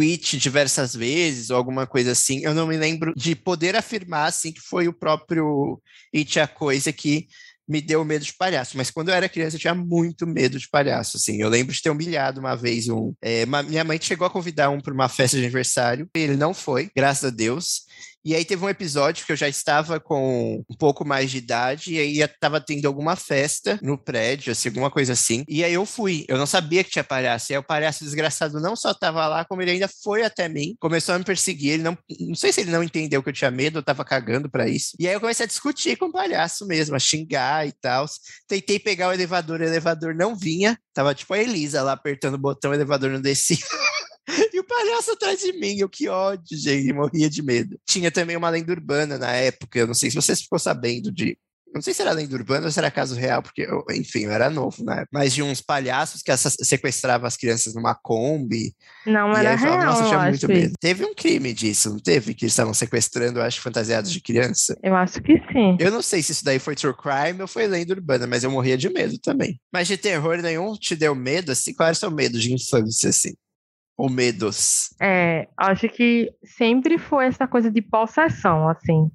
It diversas vezes ou alguma coisa assim. Eu não me lembro de poder afirmar assim que foi o próprio It a coisa que me deu medo de palhaço, mas quando eu era criança eu tinha muito medo de palhaço, assim, eu lembro de ter humilhado uma vez um, é, uma, minha mãe chegou a convidar um para uma festa de aniversário, ele não foi, graças a Deus, E aí teve um episódio que eu já estava com um pouco mais de idade e aí estava tendo alguma festa no prédio, assim, alguma coisa assim. E aí eu fui. Eu não sabia que tinha palhaço. E aí o palhaço desgraçado não só estava lá, como ele ainda foi até mim, começou a me perseguir. Ele não, não sei se ele não entendeu que eu tinha medo, eu tava cagando para isso. E aí eu comecei a discutir com o palhaço mesmo, a xingar e tal. Tentei pegar o elevador, o elevador não vinha. Tava tipo a Elisa lá apertando o botão, o elevador não descia. E o palhaço atrás de mim, eu que ódio, gente, morria de medo. Tinha também uma lenda urbana na época, eu não sei se vocês ficou sabendo de não sei se era lenda urbana ou se era caso real, porque, eu, enfim, eu era novo, né? Mas de uns palhaços que sequestravam as crianças numa Kombi. Não, era real, falava, Nossa, eu tinha muito medo. Teve um crime disso, não teve? Que eles estavam sequestrando, eu acho, fantasiados de criança. Eu acho que sim. Eu não sei se isso daí foi true crime ou foi lenda urbana, mas eu morria de medo também. Mas de terror nenhum te deu medo, assim? Qual era o seu medo de infância, assim? Ou medos? É, acho que sempre foi essa coisa de possessão, assim.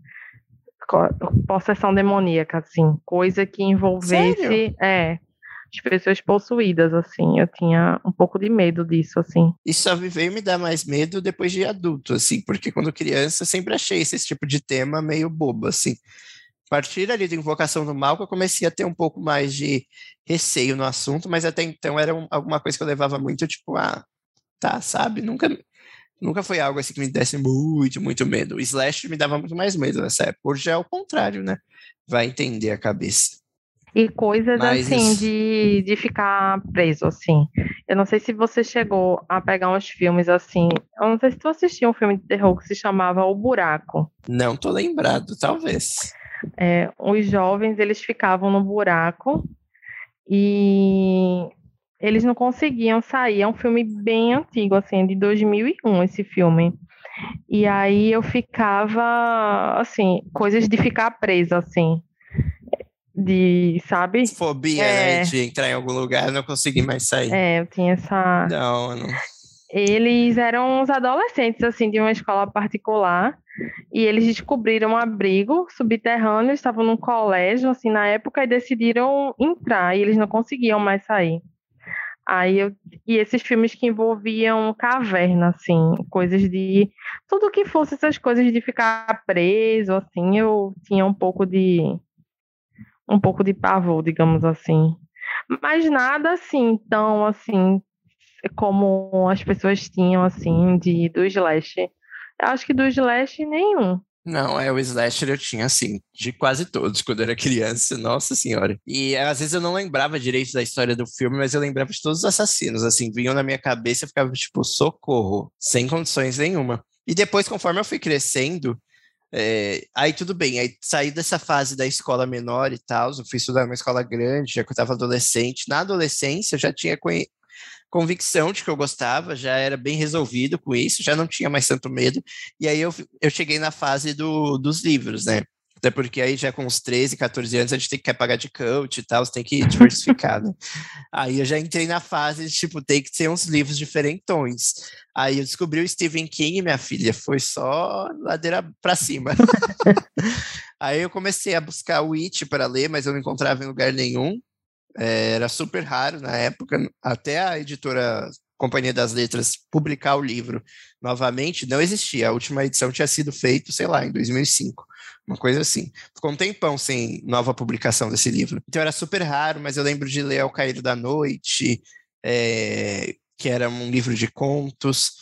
Possessão demoníaca, assim. Coisa que envolvesse. Sério? É. As pessoas possuídas, assim. Eu tinha um pouco de medo disso, assim. Isso só veio me dar mais medo depois de adulto, assim. Porque quando criança, eu sempre achei esse tipo de tema meio bobo, assim. A partir ali da Invocação do Mal, que eu comecei a ter um pouco mais de receio no assunto, mas até então era um, alguma coisa que eu levava muito, tipo, ah, tá, sabe? Nunca, nunca foi algo assim que me desse muito, muito medo. O Slash me dava muito mais medo nessa época. Hoje é o contrário, né? Vai entender a cabeça. E coisas Mas assim, de, de ficar preso, assim. Eu não sei se você chegou a pegar uns filmes assim. Eu não sei se tu assistiu um filme de terror que se chamava O Buraco. Não tô lembrado, talvez. É, os jovens, eles ficavam no buraco e eles não conseguiam sair. É um filme bem antigo, assim, de 2001 esse filme. E aí eu ficava, assim, coisas de ficar presa, assim. De, sabe? Fobia, é... né? De entrar em algum lugar e não conseguir mais sair. É, eu tinha essa. Não, não. Eles eram uns adolescentes, assim, de uma escola particular. E eles descobriram um abrigo subterrâneo, estavam num colégio, assim, na época, e decidiram entrar. E eles não conseguiam mais sair. Aí eu, e esses filmes que envolviam caverna, assim, coisas de. Tudo que fosse essas coisas de ficar preso, assim, eu tinha um pouco de. Um pouco de pavor, digamos assim. Mas nada assim, tão assim, como as pessoas tinham, assim, de, do Slash. Eu acho que do Slash nenhum. Não, é o slasher eu tinha assim, de quase todos quando eu era criança, nossa senhora. E às vezes eu não lembrava direito da história do filme, mas eu lembrava de todos os assassinos, assim, vinham na minha cabeça e ficava tipo, socorro, sem condições nenhuma. E depois, conforme eu fui crescendo, é, aí tudo bem, aí saí dessa fase da escola menor e tal, eu fui estudar numa escola grande, já que eu estava adolescente. Na adolescência eu já tinha convicção de que eu gostava, já era bem resolvido com isso, já não tinha mais tanto medo. E aí eu, eu cheguei na fase do, dos livros, né? Até porque aí já com uns 13, 14 anos a gente tem que pagar de coach e tal, você tem que diversificar, né? Aí eu já entrei na fase de, tipo, tem que ser uns livros diferentões. Aí eu descobri o Stephen King, minha filha, foi só ladeira para cima. aí eu comecei a buscar o It para ler, mas eu não encontrava em lugar nenhum. É, era super raro na época, até a editora Companhia das Letras publicar o livro novamente, não existia. A última edição tinha sido feita, sei lá, em 2005, uma coisa assim. Ficou um tempão sem nova publicação desse livro. Então era super raro, mas eu lembro de ler Ao Cair da Noite, é, que era um livro de contos.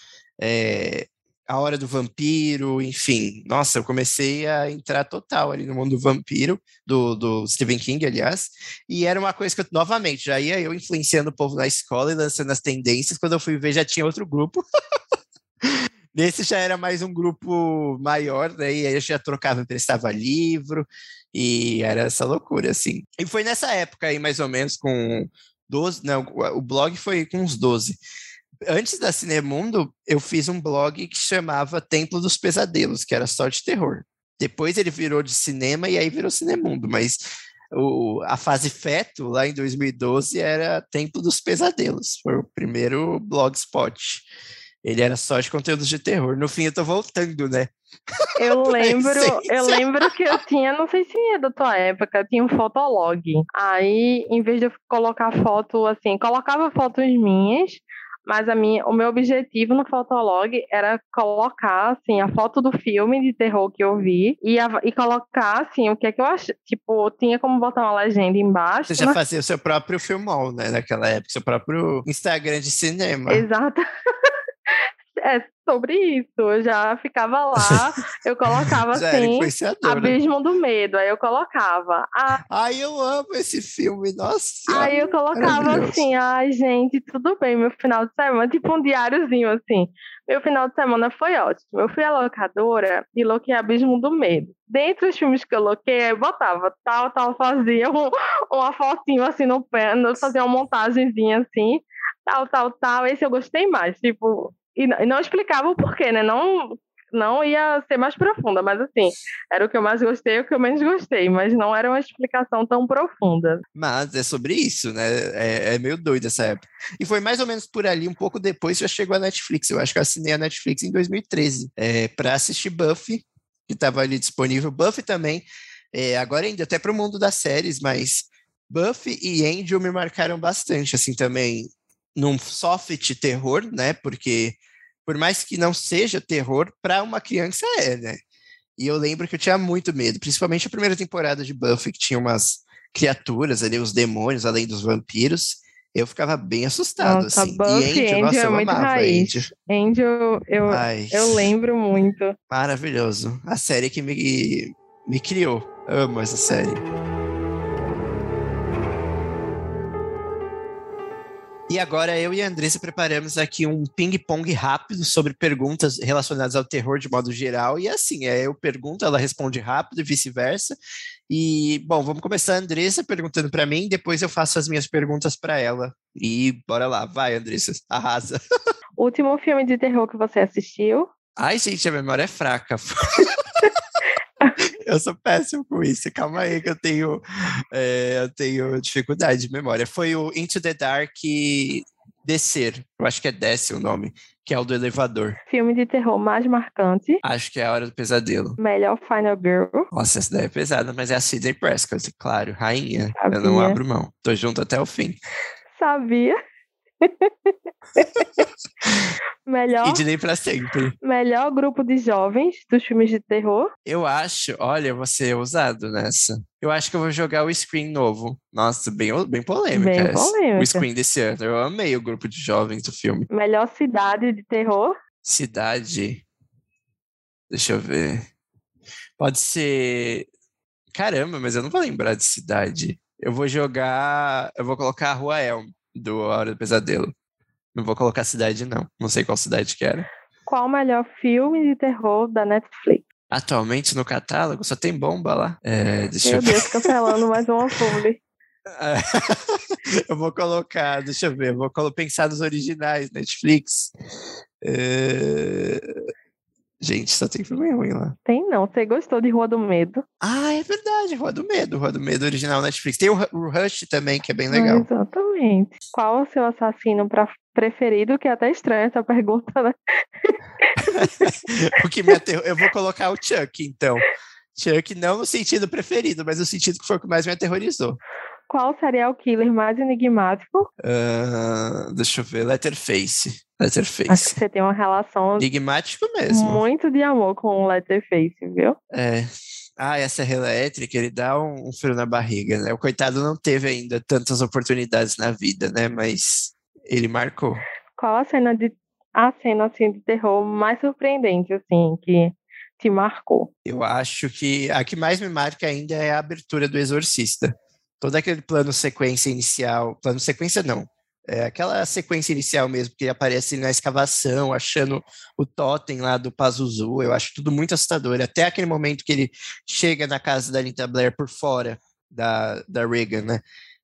É, a Hora do Vampiro, enfim. Nossa, eu comecei a entrar total ali no mundo do vampiro, do, do Stephen King, aliás. E era uma coisa que, eu, novamente, já ia eu influenciando o povo na escola e lançando as tendências. Quando eu fui ver, já tinha outro grupo. Nesse já era mais um grupo maior, né? E aí eu já trocava, emprestava livro, e era essa loucura, assim. E foi nessa época aí, mais ou menos, com 12, não, o blog foi com uns 12 antes da Cinemundo, eu fiz um blog que chamava Templo dos Pesadelos, que era só de terror. Depois ele virou de cinema e aí virou Cinemundo, mas o, a fase feto, lá em 2012, era Templo dos Pesadelos. Foi o primeiro blogspot. Ele era só de conteúdos de terror. No fim, eu tô voltando, né? Eu lembro, eu lembro que eu tinha, não sei se é da tua época, tinha um fotolog. Aí, em vez de eu colocar foto assim, colocava fotos minhas, mas a minha, o meu objetivo no Fotolog era colocar, assim, a foto do filme de terror que eu vi e, a, e colocar, assim, o que é que eu achei. Tipo, tinha como botar uma legenda embaixo. Você já fazia o seu próprio filmol, né, naquela época, seu próprio Instagram de cinema. Exato. é sobre isso. Eu já ficava lá, eu colocava assim, Abismo do Medo, aí eu colocava. Ah, ai, eu amo esse filme, nossa. Aí eu colocava assim, ai, gente, tudo bem, meu final de semana, tipo um diáriozinho assim. Meu final de semana foi ótimo. Eu fui à locadora e loquei Abismo do Medo. Dentre os filmes que eu loquei, eu botava tal, tal, fazia um, uma fotinho assim no pé, fazia uma montagenzinha assim, tal, tal, tal. Esse eu gostei mais. Tipo, e não explicava o porquê, né? Não, não ia ser mais profunda, mas assim, era o que eu mais gostei e o que eu menos gostei, mas não era uma explicação tão profunda. Mas é sobre isso, né? É, é meio doido essa época. E foi mais ou menos por ali, um pouco depois, já chegou a Netflix. Eu acho que eu assinei a Netflix em 2013 é, para assistir Buffy, que estava ali disponível. Buffy também, é, agora ainda até para o mundo das séries, mas Buffy e Angel me marcaram bastante, assim, também num soft terror, né? Porque por mais que não seja terror, para uma criança é, né? E eu lembro que eu tinha muito medo, principalmente a primeira temporada de Buffy, que tinha umas criaturas ali, os demônios, além dos vampiros. Eu ficava bem assustado, nossa, assim. Buffy, e Angel, Angel nossa, é eu muito amava raiz. Angel. Angel, eu, eu lembro muito. Maravilhoso. A série que me, me criou. Amo essa série. E agora eu e a Andressa preparamos aqui um ping-pong rápido sobre perguntas relacionadas ao terror de modo geral. E assim, é, eu pergunto, ela responde rápido e vice-versa. E, bom, vamos começar a Andressa perguntando para mim, depois eu faço as minhas perguntas para ela. E bora lá, vai, Andressa, arrasa. Último filme de terror que você assistiu? Ai, gente, a memória é fraca. eu sou péssimo com isso. Calma aí que eu tenho, é, eu tenho dificuldade de memória. Foi o Into the Dark Descer. Eu acho que é Desce o nome, que é o do elevador. Filme de terror mais marcante. Acho que é A Hora do Pesadelo. Melhor Final Girl. Nossa, essa daí é pesada, mas é a Sidney Prescott, claro. Rainha. Sabia. Eu não abro mão. Tô junto até o fim. Sabia. melhor. E pra sempre. Melhor grupo de jovens dos filmes de terror. Eu acho, olha, você é ousado nessa. Eu acho que eu vou jogar o Screen novo. Nossa, bem, bem polêmica. Bem polêmica. O Screen desse ano. Eu amei o grupo de jovens do filme. Melhor cidade de terror. Cidade. Deixa eu ver. Pode ser. Caramba, mas eu não vou lembrar de cidade. Eu vou jogar. Eu vou colocar a Rua Elm do Hora do Pesadelo. Não vou colocar cidade, não. Não sei qual cidade que era. Qual o melhor filme de terror da Netflix? Atualmente no catálogo só tem bomba lá. É, deixa Meu eu Deus, cancelando mais uma publi. eu vou colocar, deixa eu ver, vou pensar nos originais, Netflix. É... Gente, só tem filme ruim lá. Tem não. Você gostou de Rua do Medo? Ah, é verdade. Rua do Medo. Rua do Medo original Netflix. Tem o, Rush também, que é bem legal. Ah, exatamente. Qual o seu assassino pra, preferido? Que é até estranha essa pergunta, né? o que me aterrou. Eu vou colocar o Chuck, então. Chuck não no sentido preferido, mas no sentido que foi o que mais me aterrorizou. Qual seria o killer mais enigmático? Uh, deixa eu ver. Letterface. Letterface. Acho que você tem uma relação. Enigmático mesmo. Muito de amor com o Letterface, viu? É. Ah, essa serra elétrica, ele dá um, um frio na barriga, né? O coitado não teve ainda tantas oportunidades na vida, né? Mas ele marcou. Qual a cena de a cena assim de terror mais surpreendente assim que te marcou? Eu acho que a que mais me marca ainda é a abertura do Exorcista. Todo aquele plano sequência inicial, plano sequência não, é aquela sequência inicial mesmo, que aparece na escavação, achando o totem lá do Pazuzu, eu acho tudo muito assustador. Até aquele momento que ele chega na casa da Linda Blair por fora da, da Reagan, né?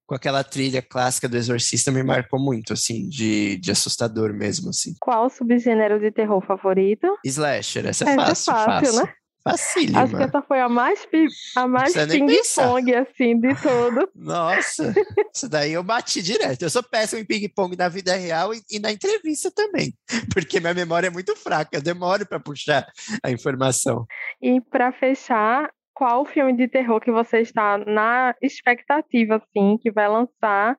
Com aquela trilha clássica do Exorcista me marcou muito, assim, de, de assustador mesmo, assim. Qual o subgênero de terror favorito? Slasher, essa é, essa fácil, é fácil, fácil. né? Facílima. Acho que essa foi a mais, a mais ping-pong, assim, de tudo. Nossa, isso daí eu bati direto. Eu sou péssimo em ping-pong na vida real e, e, na entrevista também, porque minha memória é muito fraca, eu demoro para puxar a informação. E para fechar, qual o filme de terror que você está na expectativa, assim, que vai lançar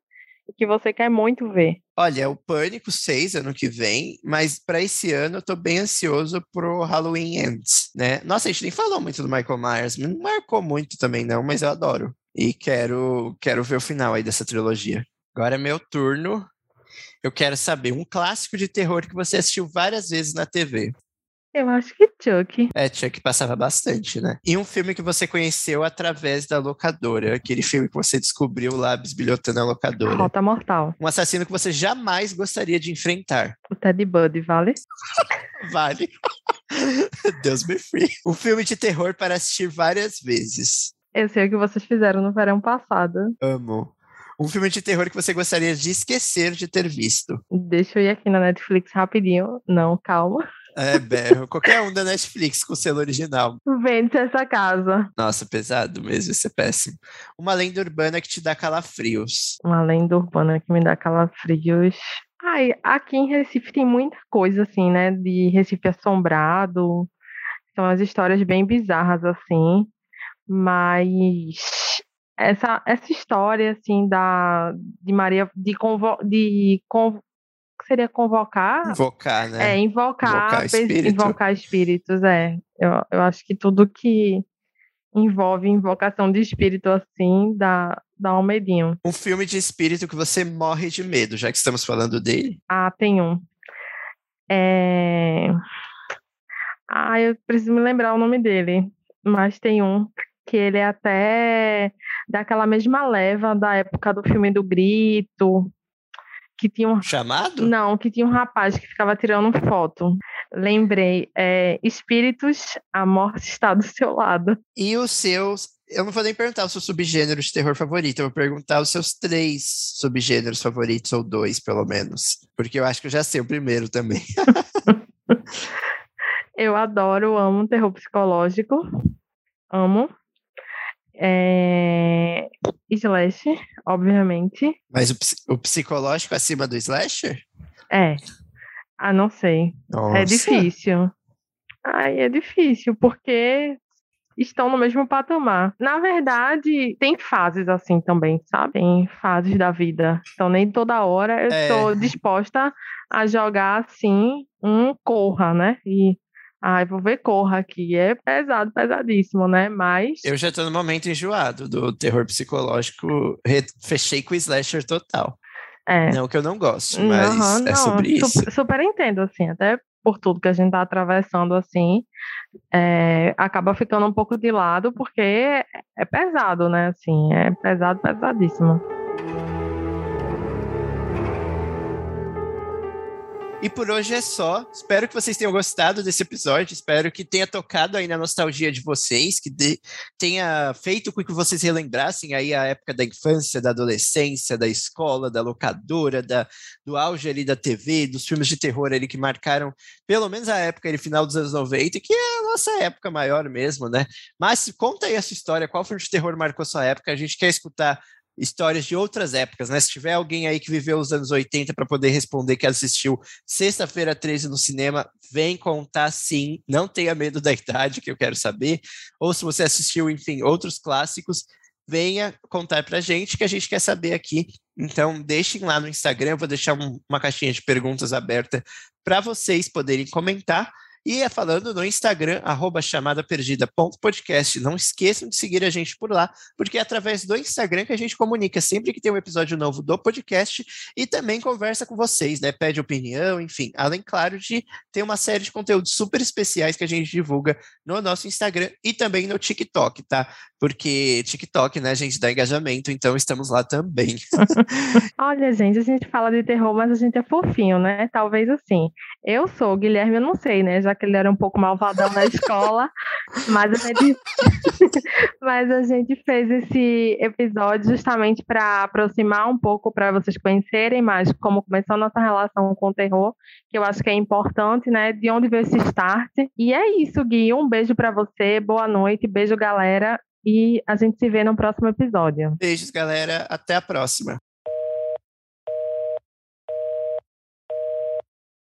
que você quer muito ver? Olha, o Pânico 6 ano que vem, mas para esse ano eu tô bem ansioso pro Halloween Ends, né? Nossa, a gente nem falou muito do Michael Myers, não marcou muito também não, mas eu adoro. E quero, quero ver o final aí dessa trilogia. Agora é meu turno. Eu quero saber um clássico de terror que você assistiu várias vezes na TV. Eu acho que Chuck. É, Chuck passava bastante, né? E um filme que você conheceu através da locadora, aquele filme que você descobriu lá bisbilhotando a locadora. Rota Mortal. Um assassino que você jamais gostaria de enfrentar. O Ted Bundy, vale? vale. Deus me free. Um filme de terror para assistir várias vezes. Eu sei o que vocês fizeram no verão passado. Amo. Um filme de terror que você gostaria de esquecer de ter visto. Deixa eu ir aqui na Netflix rapidinho. Não, calma. É, berro. Qualquer um da Netflix com selo original. Vende essa casa. Nossa, pesado mesmo, isso é péssimo. Uma lenda urbana que te dá calafrios. Uma lenda urbana que me dá calafrios. Ai, aqui em Recife tem muita coisa, assim, né? De Recife assombrado. São as histórias bem bizarras, assim. Mas essa, essa história, assim, da, de Maria, de, convo, de convo, seria convocar? Invocar, né? É, invocar, invocar, espírito. invocar espíritos, é. Eu, eu acho que tudo que envolve invocação de espírito assim dá, dá um medinho. Um filme de espírito que você morre de medo, já que estamos falando dele? Ah, tem um. É... Ah, eu preciso me lembrar o nome dele, mas tem um que ele é até daquela mesma leva da época do filme do Grito, que tinha um chamado? Não, que tinha um rapaz que ficava tirando foto. Lembrei, é, espíritos, a morte está do seu lado. E os seus, eu não vou nem perguntar o seu subgênero de terror favorito, eu vou perguntar os seus três subgêneros favoritos ou dois, pelo menos, porque eu acho que eu já sei o primeiro também. eu adoro, amo terror psicológico, amo. É... Slasher, obviamente. Mas o, o, psicológico acima do slasher? É. Ah, não sei. É Nossa. É difícil. Ai, é difícil, porque estão no mesmo patamar. Na verdade, tem fases assim também, sabe? Tem fases da vida. Então, nem toda hora eu estou é. disposta a jogar assim um corra, né? E Ai, vou ver Corra aqui. É pesado, pesadíssimo, né? Mas. Eu já tô no momento enjoado do terror psicológico. Fechei com o slasher total. É. Não que eu não gosto, mas uhum, é não, sobre isso. Super, super entendo, assim, até por tudo que a gente tá atravessando, assim, é, acaba ficando um pouco de lado, porque é pesado, né? Assim, é pesado, pesadíssimo. E por hoje é só. Espero que vocês tenham gostado desse episódio. Espero que tenha tocado aí na nostalgia de vocês, que de, tenha feito com que vocês relembrassem aí a época da infância, da adolescência, da escola, da locadora, da, do auge ali da TV, dos filmes de terror ali que marcaram pelo menos a época ali, final dos anos 90, que é a nossa época maior mesmo, né? Mas conta aí a sua história, qual filme de terror marcou sua época? A gente quer escutar histórias de outras épocas, né? Se tiver alguém aí que viveu os anos 80 para poder responder que assistiu Sexta-feira 13 no cinema, vem contar sim, não tenha medo da idade, que eu quero saber. Ou se você assistiu, enfim, outros clássicos, venha contar pra gente que a gente quer saber aqui. Então, deixem lá no Instagram, eu vou deixar um, uma caixinha de perguntas aberta para vocês poderem comentar. E é falando no Instagram, arroba chamadaperdida.podcast. Não esqueçam de seguir a gente por lá, porque é através do Instagram que a gente comunica sempre que tem um episódio novo do podcast e também conversa com vocês, né? Pede opinião, enfim. Além, claro, de ter uma série de conteúdos super especiais que a gente divulga no nosso Instagram e também no TikTok, tá? Porque TikTok, né, gente dá engajamento, então estamos lá também. Olha, gente, a gente fala de terror, mas a gente é fofinho, né? Talvez assim. Eu sou Guilherme, eu não sei, né? Já que ele era um pouco malvadão na escola, mas a gente, mas a gente fez esse episódio justamente para aproximar um pouco, para vocês conhecerem mais como começou a nossa relação com o terror, que eu acho que é importante, né? De onde veio esse start. E é isso, Gui. Um beijo para você, boa noite, beijo, galera. E a gente se vê no próximo episódio. Beijos, galera. Até a próxima.